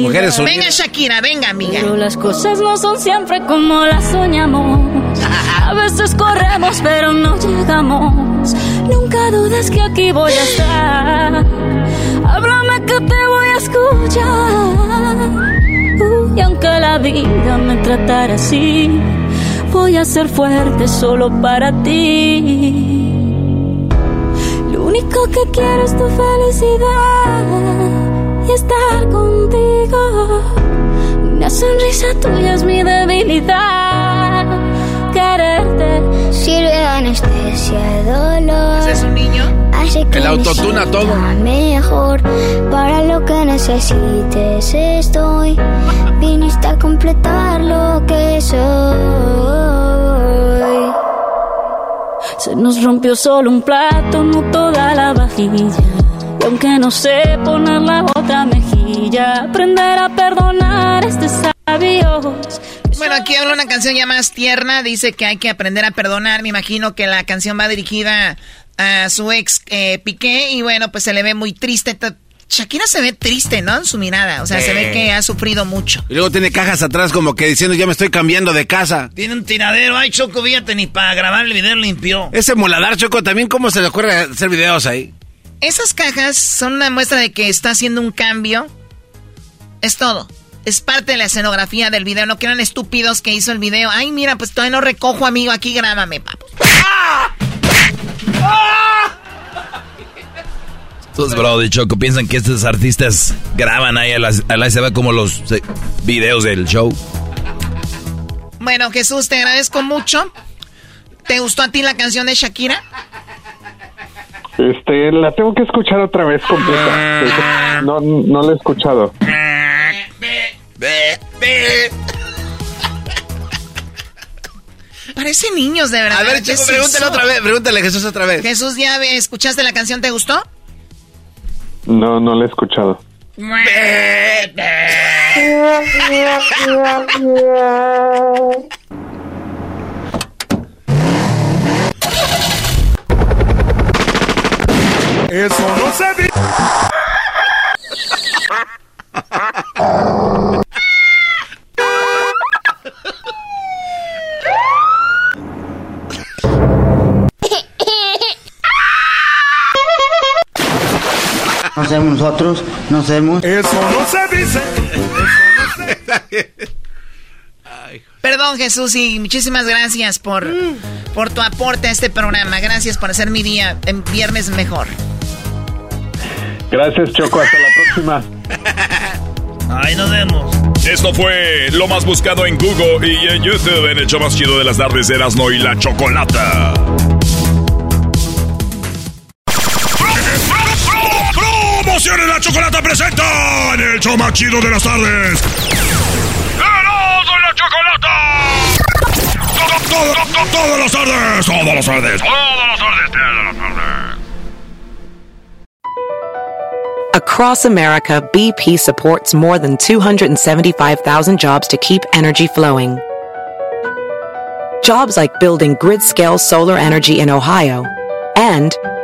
mujeres son- Venga, Shakira, venga, amiga. Pero las cosas no son siempre como las soñamos. A veces corremos, pero no llegamos. Nunca dudes que aquí voy a estar. Que te voy a escuchar. Uh, y aunque la vida me tratara así, voy a ser fuerte solo para ti. Lo único que quiero es tu felicidad y estar contigo. Una sonrisa tuya es mi debilidad. Quererte sirve de anestesia dolor. ¿Ese es un niño? Hace que El autotuna todo. mejor. Para lo que necesites estoy. Viniste a completar lo que soy. Se nos rompió solo un plato, no toda la vajilla. Y aunque no sé poner la otra mejilla, aprender a perdonar es de sabios. Bueno, aquí habla una canción ya más tierna. Dice que hay que aprender a perdonar. Me imagino que la canción va dirigida a su ex eh, Piqué. Y bueno, pues se le ve muy triste. Shakira se ve triste, ¿no? En su mirada. O sea, se ve que ha sufrido mucho. Y luego tiene cajas atrás como que diciendo ya me estoy cambiando de casa. Tiene un tiradero. Ay, Choco, fíjate, ni para grabar el video limpió. Ese moladar, Choco, también cómo se le ocurre hacer videos ahí. Esas cajas son una muestra de que está haciendo un cambio. Es todo. Es parte de la escenografía del video. No quieran estúpidos que hizo el video. Ay, mira, pues todavía no recojo, amigo. Aquí grábame, papo. ¡Ah! Estos bro de Choco piensan que estos artistas graban ahí a la, a se va como los eh, videos del show. Bueno, Jesús, te agradezco mucho. ¿Te gustó a ti la canción de Shakira? Este, la tengo que escuchar otra vez completa. No, no la he escuchado. Parece niños, de verdad. A ver, Choco, pregúntale otra vez. Pregúntale, Jesús, otra vez. Jesús, ¿ya escuchaste la canción? ¿Te gustó? No, no la he escuchado. Eso no se No nosotros, no. Eso no se dice. Perdón, Jesús, y muchísimas gracias por, por tu aporte a este programa. Gracias por hacer mi día en viernes mejor. Gracias, Choco. Hasta la próxima. Ahí nos vemos. Esto fue lo más buscado en Google y en YouTube en el show más chido de las tardes, Erasmo y la Chocolata. Chocolata presenta en el show más chido de las tardes. ¡Erasmo y la Chocolata! Todo, todo, todo, todas las tardes, todas las tardes, todas las tardes, todas las tardes. Across America, BP supports more than 275,000 jobs to keep energy flowing. Jobs like building grid scale solar energy in Ohio and